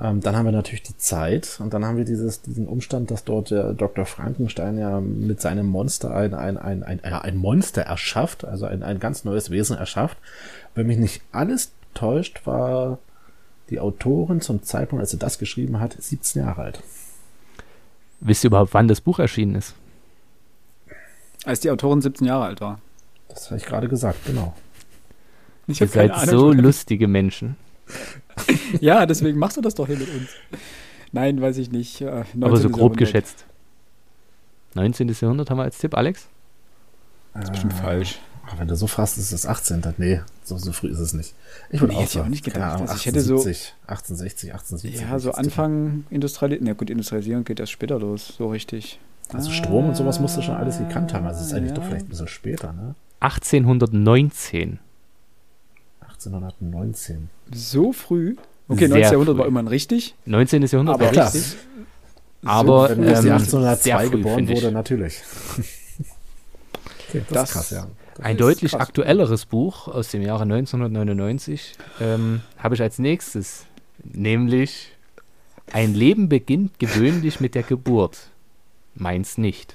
Ähm, dann haben wir natürlich die Zeit und dann haben wir dieses, diesen Umstand, dass dort der Dr. Frankenstein ja mit seinem Monster ein, ein, ein, ein, ein Monster erschafft, also ein, ein ganz neues Wesen erschafft. Wenn mich nicht alles täuscht, war die Autorin zum Zeitpunkt, als sie das geschrieben hat, 17 Jahre alt. Wisst ihr überhaupt, wann das Buch erschienen ist? Als die Autorin 17 Jahre alt war. Das habe ich gerade gesagt, genau. Ich Ihr seid so Ahnung. lustige Menschen. Ja, deswegen machst du das doch hier mit uns. Nein, weiß ich nicht. Äh, Aber 19. so grob Jahrhundert. geschätzt. 19. Jahrhundert haben wir als Tipp, Alex? Das ist bestimmt falsch. Ach, wenn du so fragst, ist es 18. Nee, so, so früh ist es nicht. Ich würde Nee, auch sagen, auch nicht gedacht. keine Ahnung, Also ich hätte so- 1870, 1860, 1870. Ja, so Anfang Industrialisierung. Ja gut, Industrialisierung geht erst später los, so richtig. Also Strom und sowas musst du schon alles gekannt haben. Also es ist eigentlich Ja. doch vielleicht ein bisschen später, ne? 1819. 1819. So früh? Okay, Sehr 19. Jahrhundert früh. war immerhin richtig. 19. Jahrhundert Aber war klar. richtig. Aber Wenn ähm, ähm, sie sehr 1802 früh, geboren wurde, natürlich. okay, das, Das- ist krass, ja. Ein ist deutlich krass. aktuelleres Buch aus dem Jahre 1999 ähm, habe ich als nächstes, nämlich Ein Leben beginnt gewöhnlich mit der Geburt. Meins nicht.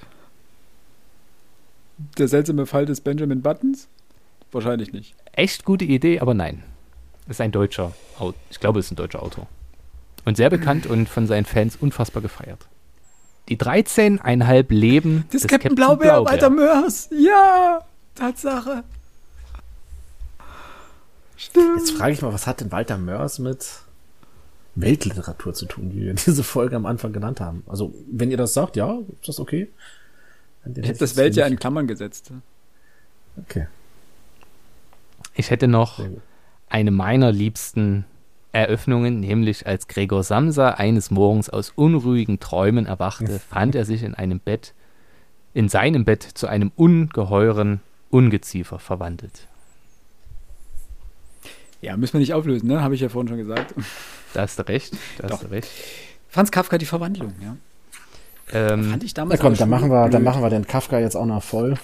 Der seltsame Fall des Benjamin Buttons? Wahrscheinlich nicht. Echt gute Idee, aber nein. Ist ein deutscher, ich glaube, es ist ein deutscher Autor. Und sehr bekannt und von seinen Fans unfassbar gefeiert. Die 13,5 Leben Das des Captain Blaubeer, Walter Mörs. Ja, Tatsache. Stimmt. Jetzt frage ich mal, was hat denn Walter Mörs mit Weltliteratur zu tun, wie wir diese Folge am Anfang genannt haben? Also, wenn ihr das sagt, ja, ist das okay? Ich habe das Welt ja in Klammern gesetzt. Okay, Ich hätte noch eine meiner liebsten Eröffnungen, nämlich als Gregor Samsa eines Morgens aus unruhigen Träumen erwachte, fand er sich in einem Bett, in seinem Bett zu einem ungeheuren Ungeziefer verwandelt. Ja, müssen wir nicht auflösen, ne? Habe ich ja vorhin schon gesagt. Da hast du recht, da hast Doch. du recht. Franz Kafka, die Verwandlung, ja. Ähm, Fand ich Na damals komm, in der dann machen wir, dann machen wir den Kafka jetzt auch noch voll.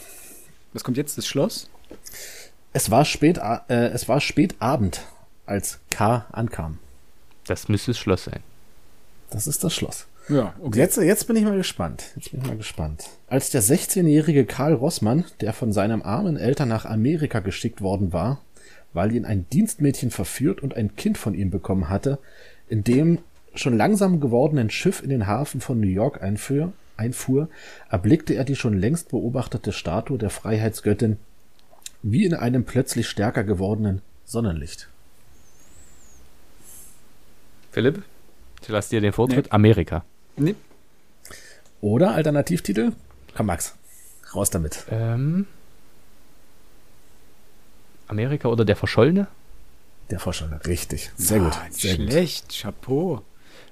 Was kommt jetzt? Das Schloss? Es war spät, a- äh, es war spät Abend, als K ankam. das müsste das Schloss sein. Das ist das Schloss. Ja, Und jetzt, jetzt bin ich mal gespannt. Jetzt bin ich mal gespannt. Als der 16-jährige Karl Rossmann, der von seinem armen Eltern nach Amerika geschickt worden war, weil ihn ein Dienstmädchen verführt und ein Kind von ihm bekommen hatte, in dem schon langsam gewordenen Schiff in den Hafen von New York einfuhr, einfuhr, erblickte er die schon längst beobachtete Statue der Freiheitsgöttin wie in einem plötzlich stärker gewordenen Sonnenlicht. Philipp, ich lasse dir den Vortritt. Amerika. Nee. Oder Alternativtitel? Komm, Max, raus damit. Ähm, Amerika oder der Verschollene? Der Forscher, richtig. Sehr gut. Ah, Sehr gut. schlecht, Chapeau.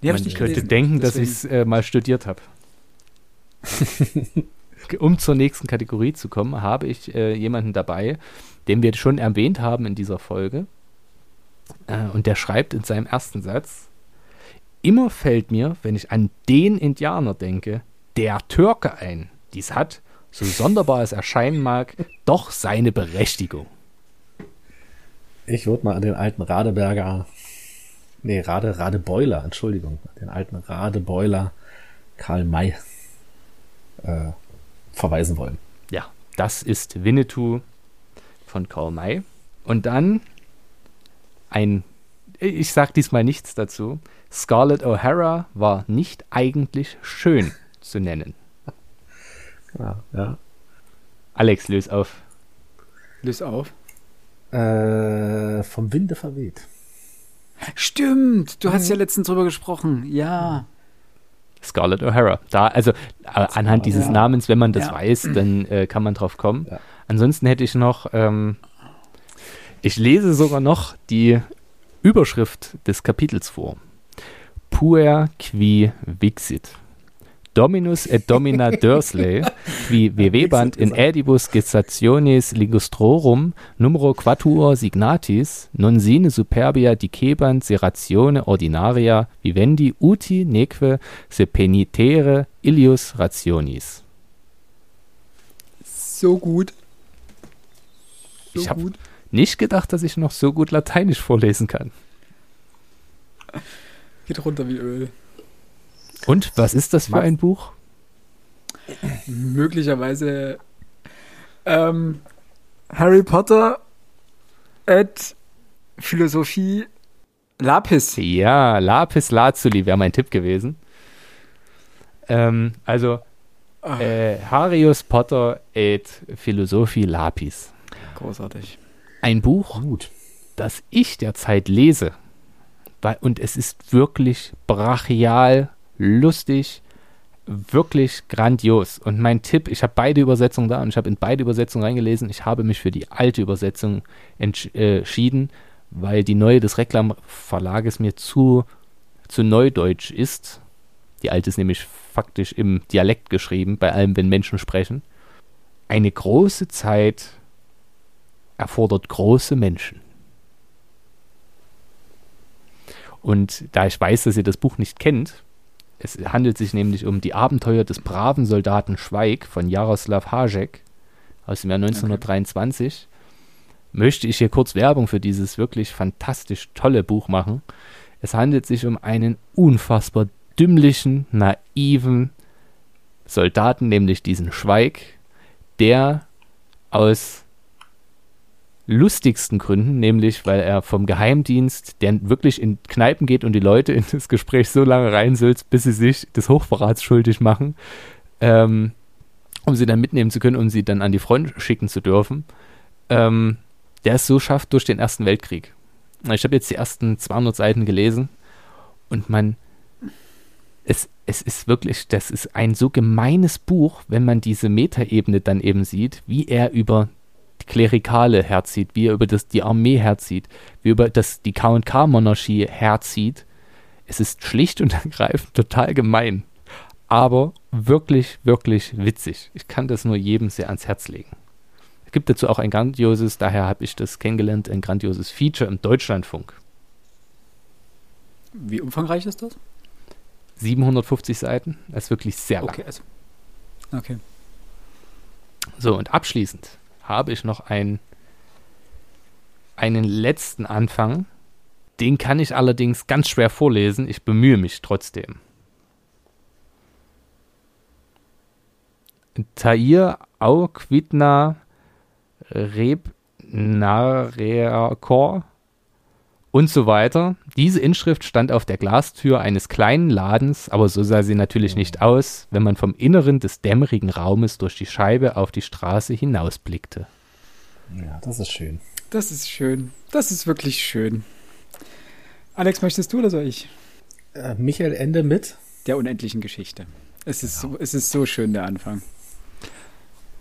Nee, Man könnte gelesen. denken, dass ich Deswegen- es äh, mal studiert habe. um zur nächsten Kategorie zu kommen, habe ich äh, jemanden dabei, den wir schon erwähnt haben in dieser Folge. Äh, und der schreibt in seinem ersten Satz: Immer fällt mir, wenn ich an den Indianer denke, der Türke ein. Dies hat, so sonderbar es erscheinen mag, doch seine Berechtigung. Ich würde mal an den alten Radeberger, nee, Rade, Radebeuler, Entschuldigung, den alten Radebeuler Karl May äh, verweisen wollen. Ja, das ist Winnetou von Karl May. Und dann ein, ich sag diesmal nichts dazu. Scarlett O'Hara war nicht eigentlich schön zu nennen. Ja, ja. Alex, löse auf. Löse auf. Äh, vom Winde verweht. Stimmt, du hast ja letztens drüber gesprochen. Ja. Scarlett O'Hara. Da, also äh, anhand dieses Ja. Namens, wenn man das Ja. weiß, dann äh, kann man drauf kommen. Ja. Ansonsten hätte ich noch, ähm, ich lese sogar noch die Überschrift des Kapitels vor. Puer qui vixit. Dominus et domina Dursley, qui vivebant in edibus gestationes ligustrorum numero quatuor signatis, non sine superbia dicebant seratione ordinaria vivendi uti neque se penitere illius rationis. So gut. So Ich hab- gut. Nicht gedacht, dass ich noch so gut Lateinisch vorlesen kann. Geht runter wie Öl. Und was ist das für ein Buch? Möglicherweise ähm, Harry Potter et Philosophie Lapis. Ja, Lapis Lazuli wäre mein Tipp gewesen. Ähm, also Ah, äh, Harius Potter et Philosophie Lapis. großartig. Ein Buch, Gut. das ich derzeit lese. Und es ist wirklich brachial, lustig, wirklich grandios. Und mein Tipp, ich habe beide Übersetzungen da und ich habe in beide Übersetzungen reingelesen. Ich habe mich für die alte Übersetzung entsch- äh, entschieden, weil die neue des Reklamverlages mir zu, zu neudeutsch ist. Die alte ist nämlich faktisch im Dialekt geschrieben, bei allem, wenn Menschen sprechen. Eine große Zeit erfordert große Menschen. Und da ich weiß, dass ihr das Buch nicht kennt, es handelt sich nämlich um die Abenteuer des braven Soldaten Schweig von Jaroslav Hašek aus dem Jahr 1923, möchte ich hier kurz Werbung für dieses wirklich fantastisch tolle Buch machen. Es handelt sich um einen unfassbar dümmlichen, naiven Soldaten, nämlich diesen Schweig, der aus lustigsten Gründen, nämlich weil er vom Geheimdienst, der wirklich in Kneipen geht und die Leute in das Gespräch so lange reinsülzt, bis sie sich des Hochverrats schuldig machen, ähm, um sie dann mitnehmen zu können, um sie dann an die Front schicken zu dürfen, ähm, der es so schafft durch den Ersten Weltkrieg. Ich habe jetzt die ersten 200 Seiten gelesen und man, es, es ist wirklich, das ist ein so gemeines Buch, wenn man diese Metaebene dann eben sieht, wie er über Klerikale herzieht, wie er über das, die Armee herzieht, wie er über das, die K&K-Monarchie herzieht. Es ist schlicht und ergreifend total gemein, aber wirklich, wirklich witzig. Ich kann das nur jedem sehr ans Herz legen. Es gibt dazu auch ein grandioses, daher habe ich das kennengelernt, ein grandioses Feature im Deutschlandfunk. Wie umfangreich ist das? 750 Seiten, das ist wirklich sehr lang. Okay, also. Okay. So, und abschließend habe ich noch ein, einen letzten Anfang. Den kann ich allerdings ganz schwer vorlesen. Ich bemühe mich trotzdem. Tair Auquidna Rebnareakor und so weiter. Diese Inschrift stand auf der Glastür eines kleinen Ladens, aber so sah sie natürlich nicht aus, wenn man vom Inneren des dämmerigen Raumes durch die Scheibe auf die Straße hinausblickte. Ja, das ist schön. Das ist schön. Das ist wirklich schön. Alex, möchtest du oder soll ich? Äh, Michael Ende mit. Der unendlichen Geschichte. Es ist, so, es ist so schön, der Anfang.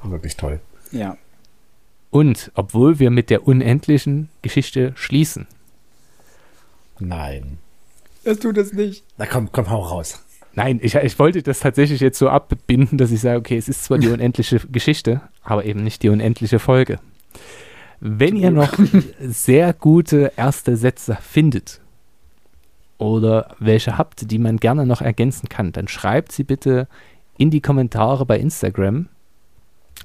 Wirklich toll. Ja. Und obwohl wir mit der unendlichen Geschichte schließen, Nein. Es tut es nicht. Na komm, komm, hau raus. Nein, ich, ich wollte das tatsächlich jetzt so abbinden, dass ich sage, okay, es ist zwar die unendliche Geschichte, aber eben nicht die unendliche Folge. Wenn ihr noch sehr gute erste Sätze findet oder welche habt, die man gerne noch ergänzen kann, dann schreibt sie bitte in die Kommentare bei Instagram.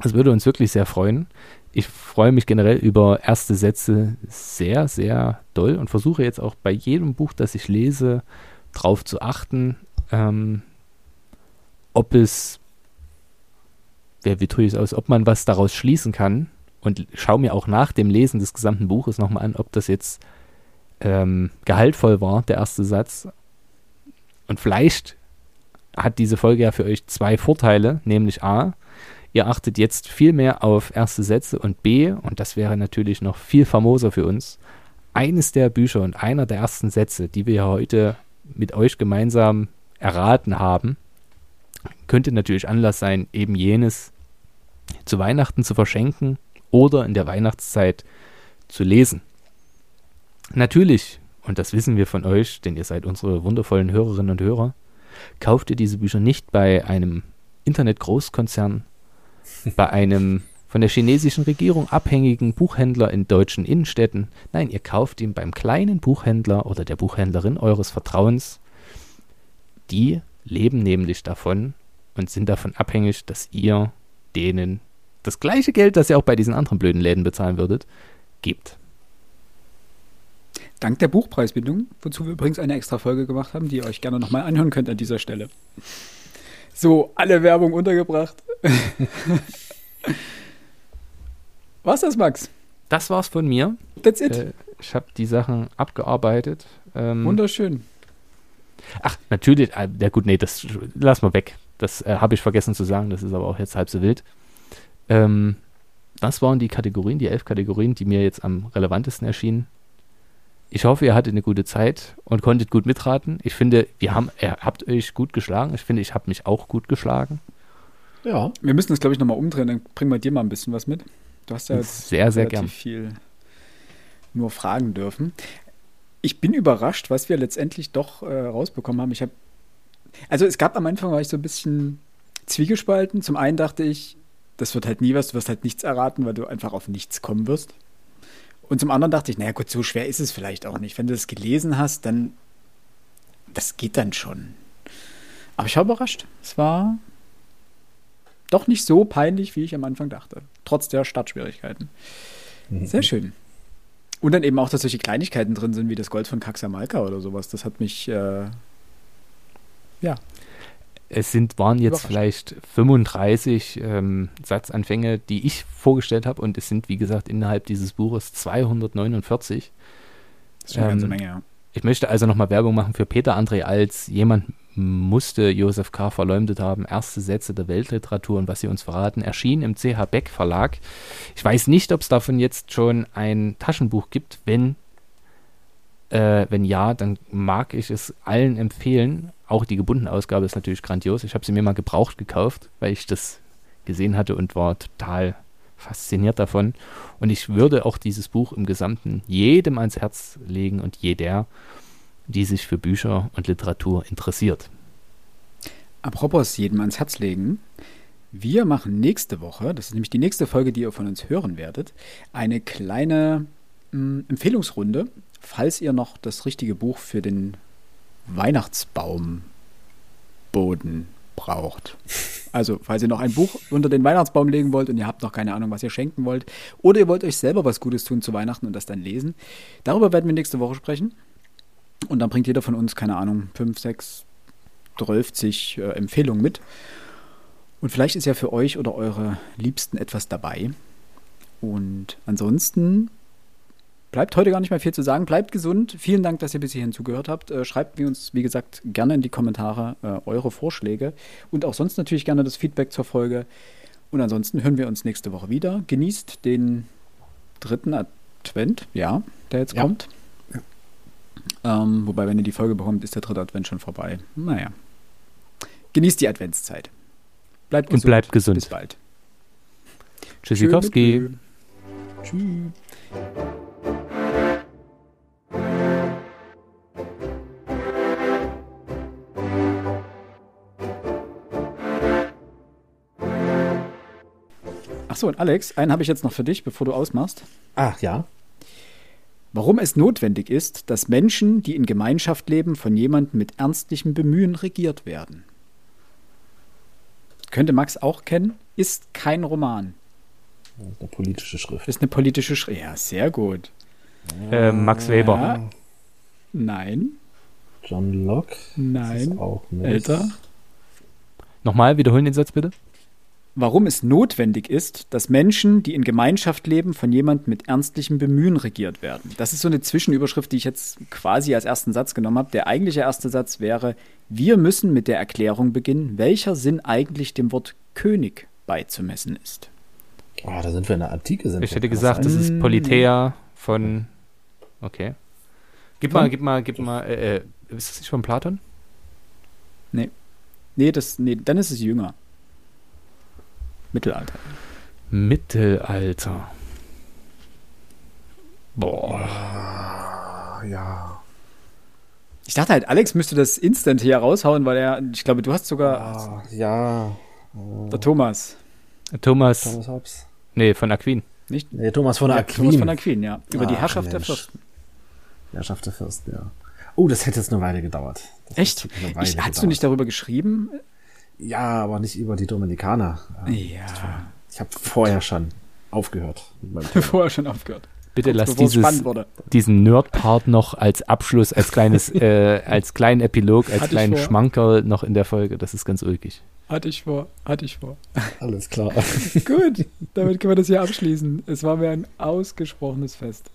Das würde uns wirklich sehr freuen. Ich freue mich generell über erste Sätze sehr, sehr doll und versuche jetzt auch bei jedem Buch, das ich lese, drauf zu achten, ähm, ob es, wer wie drücke ich es aus, ob man was daraus schließen kann und schau mir auch nach dem Lesen des gesamten Buches nochmal an, ob das jetzt ähm, gehaltvoll war, der erste Satz. Und vielleicht hat diese Folge ja für euch zwei Vorteile, nämlich A, ihr achtet jetzt viel mehr auf erste Sätze und B, und das wäre natürlich noch viel famoser für uns, eines der Bücher und einer der ersten Sätze, die wir heute mit euch gemeinsam erraten haben, könnte natürlich Anlass sein, eben jenes zu Weihnachten zu verschenken oder in der Weihnachtszeit zu lesen. Natürlich, und das wissen wir von euch, denn ihr seid unsere wundervollen Hörerinnen und Hörer, kauft ihr diese Bücher nicht bei einem Internet-Großkonzern, bei einem von der chinesischen Regierung abhängigen Buchhändler in deutschen Innenstädten. Nein, ihr kauft ihn beim kleinen Buchhändler oder der Buchhändlerin eures Vertrauens. Die leben nämlich davon und sind davon abhängig, dass ihr denen das gleiche Geld, das ihr auch bei diesen anderen blöden Läden bezahlen würdet, gebt. Dank der Buchpreisbindung, wozu wir übrigens eine extra Folge gemacht haben, die ihr euch gerne nochmal anhören könnt an dieser Stelle. So, alle Werbung untergebracht. Was das, Max? Das war's von mir. That's it. Äh, ich habe die Sachen abgearbeitet. Ähm, Wunderschön. Ach, natürlich. Äh, ja gut, nee, das lass mal weg. Das äh, habe ich vergessen zu sagen. Das ist aber auch jetzt halb so wild. Ähm, das waren die Kategorien, die elf Kategorien, die mir jetzt am relevantesten erschienen. Ich hoffe, ihr hattet eine gute Zeit und konntet gut mitraten. Ich finde, wir haben, ihr habt euch gut geschlagen. Ich finde, ich habe mich auch gut geschlagen. Ja. Wir müssen das, glaube ich, nochmal umdrehen. Dann bringen wir dir mal ein bisschen was mit. Du hast ja jetzt Sehr, sehr relativ gern. viel nur fragen dürfen. Ich bin überrascht, was wir letztendlich doch äh, rausbekommen haben. Ich habe, also es gab am Anfang war ich so ein bisschen zwiegespalten. Zum einen dachte ich, das wird halt nie was, du wirst halt nichts erraten, weil du einfach auf nichts kommen wirst. Und zum anderen dachte ich, naja gut, so schwer ist es vielleicht auch nicht. Wenn du das gelesen hast, dann das geht dann schon. Aber ich war überrascht. Es war doch nicht so peinlich, wie ich am Anfang dachte. Trotz der Startschwierigkeiten. Sehr schön. Und dann eben auch, dass solche Kleinigkeiten drin sind, wie das Gold von Kaxamalka oder sowas. Das hat mich, äh, ja, Es sind, waren jetzt vielleicht 35 ähm, Satzanfänge, die ich vorgestellt habe und es sind, wie gesagt, innerhalb dieses Buches 249. das ist schon eine ganze Ähm, Menge. Ja. Ich möchte also nochmal Werbung machen für Peter André als jemand musste Josef K. verleumdet haben. Erste Sätze der Weltliteratur und was sie uns verraten, erschien im CH Beck Verlag. Ich weiß nicht, ob es davon jetzt schon ein Taschenbuch gibt. Wenn, äh, wenn ja, dann mag ich es allen empfehlen. Auch die gebundene Ausgabe ist natürlich grandios. Ich habe sie mir mal gebraucht gekauft, weil ich das gesehen hatte und war total fasziniert davon. Und ich würde auch dieses Buch im Gesamten jedem ans Herz legen und jeder, die sich für Bücher und Literatur interessiert. Apropos jedem ans Herz legen. Wir machen nächste Woche, das ist nämlich die nächste Folge, die ihr von uns hören werdet, eine kleine mh, Empfehlungsrunde, falls ihr noch das richtige Buch für den Weihnachtsbaumboden braucht. Also, falls ihr noch ein Buch unter den Weihnachtsbaum legen wollt und ihr habt noch keine Ahnung, was ihr schenken wollt, oder ihr wollt euch selber was Gutes tun zu Weihnachten und das dann lesen, darüber werden wir nächste Woche sprechen. Und dann bringt jeder von uns, keine Ahnung, 5, 6, 12 äh, Empfehlungen mit. Und vielleicht ist ja für euch oder eure Liebsten etwas dabei. Und ansonsten bleibt heute gar nicht mehr viel zu sagen. Bleibt gesund. Vielen Dank, dass ihr bis hierhin zugehört habt. Äh, schreibt mir uns, wie gesagt, gerne in die Kommentare äh, eure Vorschläge und auch sonst natürlich gerne das Feedback zur Folge. Und ansonsten hören wir uns nächste Woche wieder. Genießt den dritten Advent, ja, der jetzt Ja. kommt. Ähm, wobei, wenn ihr die Folge bekommt, ist der dritte Advent schon vorbei. Naja. Genießt die Adventszeit. Bleibt Und gesund. bleibt gesund. Bis bald. Tschüssikowski. Tschüss. Achso, und Alex, einen habe ich jetzt noch für dich, bevor du ausmachst. Ach ja. Warum es notwendig ist, dass Menschen, die in Gemeinschaft leben, von jemandem mit ernstlichem Bemühen regiert werden. Könnte Max auch kennen, ist kein Roman. Eine politische Schrift. Ist eine politische Schrift. Ja, sehr gut. Äh, Max Weber. Ja. Nein, John Locke. nein. Ist auch nicht. Älter. Nochmal, wiederholen den Satz bitte. Warum es notwendig ist, dass Menschen, die in Gemeinschaft leben, von jemandem mit ernstlichem Bemühen regiert werden. Das ist so eine Zwischenüberschrift, die ich jetzt quasi als ersten Satz genommen habe. Der eigentliche erste Satz wäre, wir müssen mit der Erklärung beginnen, welcher Sinn eigentlich dem Wort König beizumessen ist. Oh, da sind wir in der Antike. Sind Ich hätte gesagt, das ist Politeia von. Okay. Gib mal, gib mal, gib mal. Äh, äh, ist das nicht von Platon? Nee, das, nee, dann ist es jünger. Mittelalter. Mittelalter. Boah. Ah, ja. Ich dachte halt, Alex müsste das instant hier raushauen, weil er, ich glaube, du hast sogar Ah, ja. der Thomas, Thomas. Thomas Hobbes. Nee, von Aquin. nicht? Nee, Thomas von Ja, Aquin. Thomas von Aquin, ja. Über die Ach, Herrschaft der Mensch. Fürsten. Herrschaft der Fürsten, ja. Oh, das hätte jetzt eine Weile gedauert. Das Echt? Weile Ich, hast du nicht darüber geschrieben? Ja, aber nicht über die Dominikaner. Ja. Ich habe vorher schon aufgehört. mit meinem Thema. Vorher schon aufgehört. Bitte lass dieses, spannend wurde. diesen Nerd-Part noch als Abschluss, als kleines, äh, als kleinen Epilog, als Hatte kleinen. Schmankerl noch in der Folge. Das ist ganz ulkig. Hatte ich vor, hatte ich vor. Alles klar. Gut, damit können wir das hier abschließen. Es war mir ein ausgesprochenes Fest.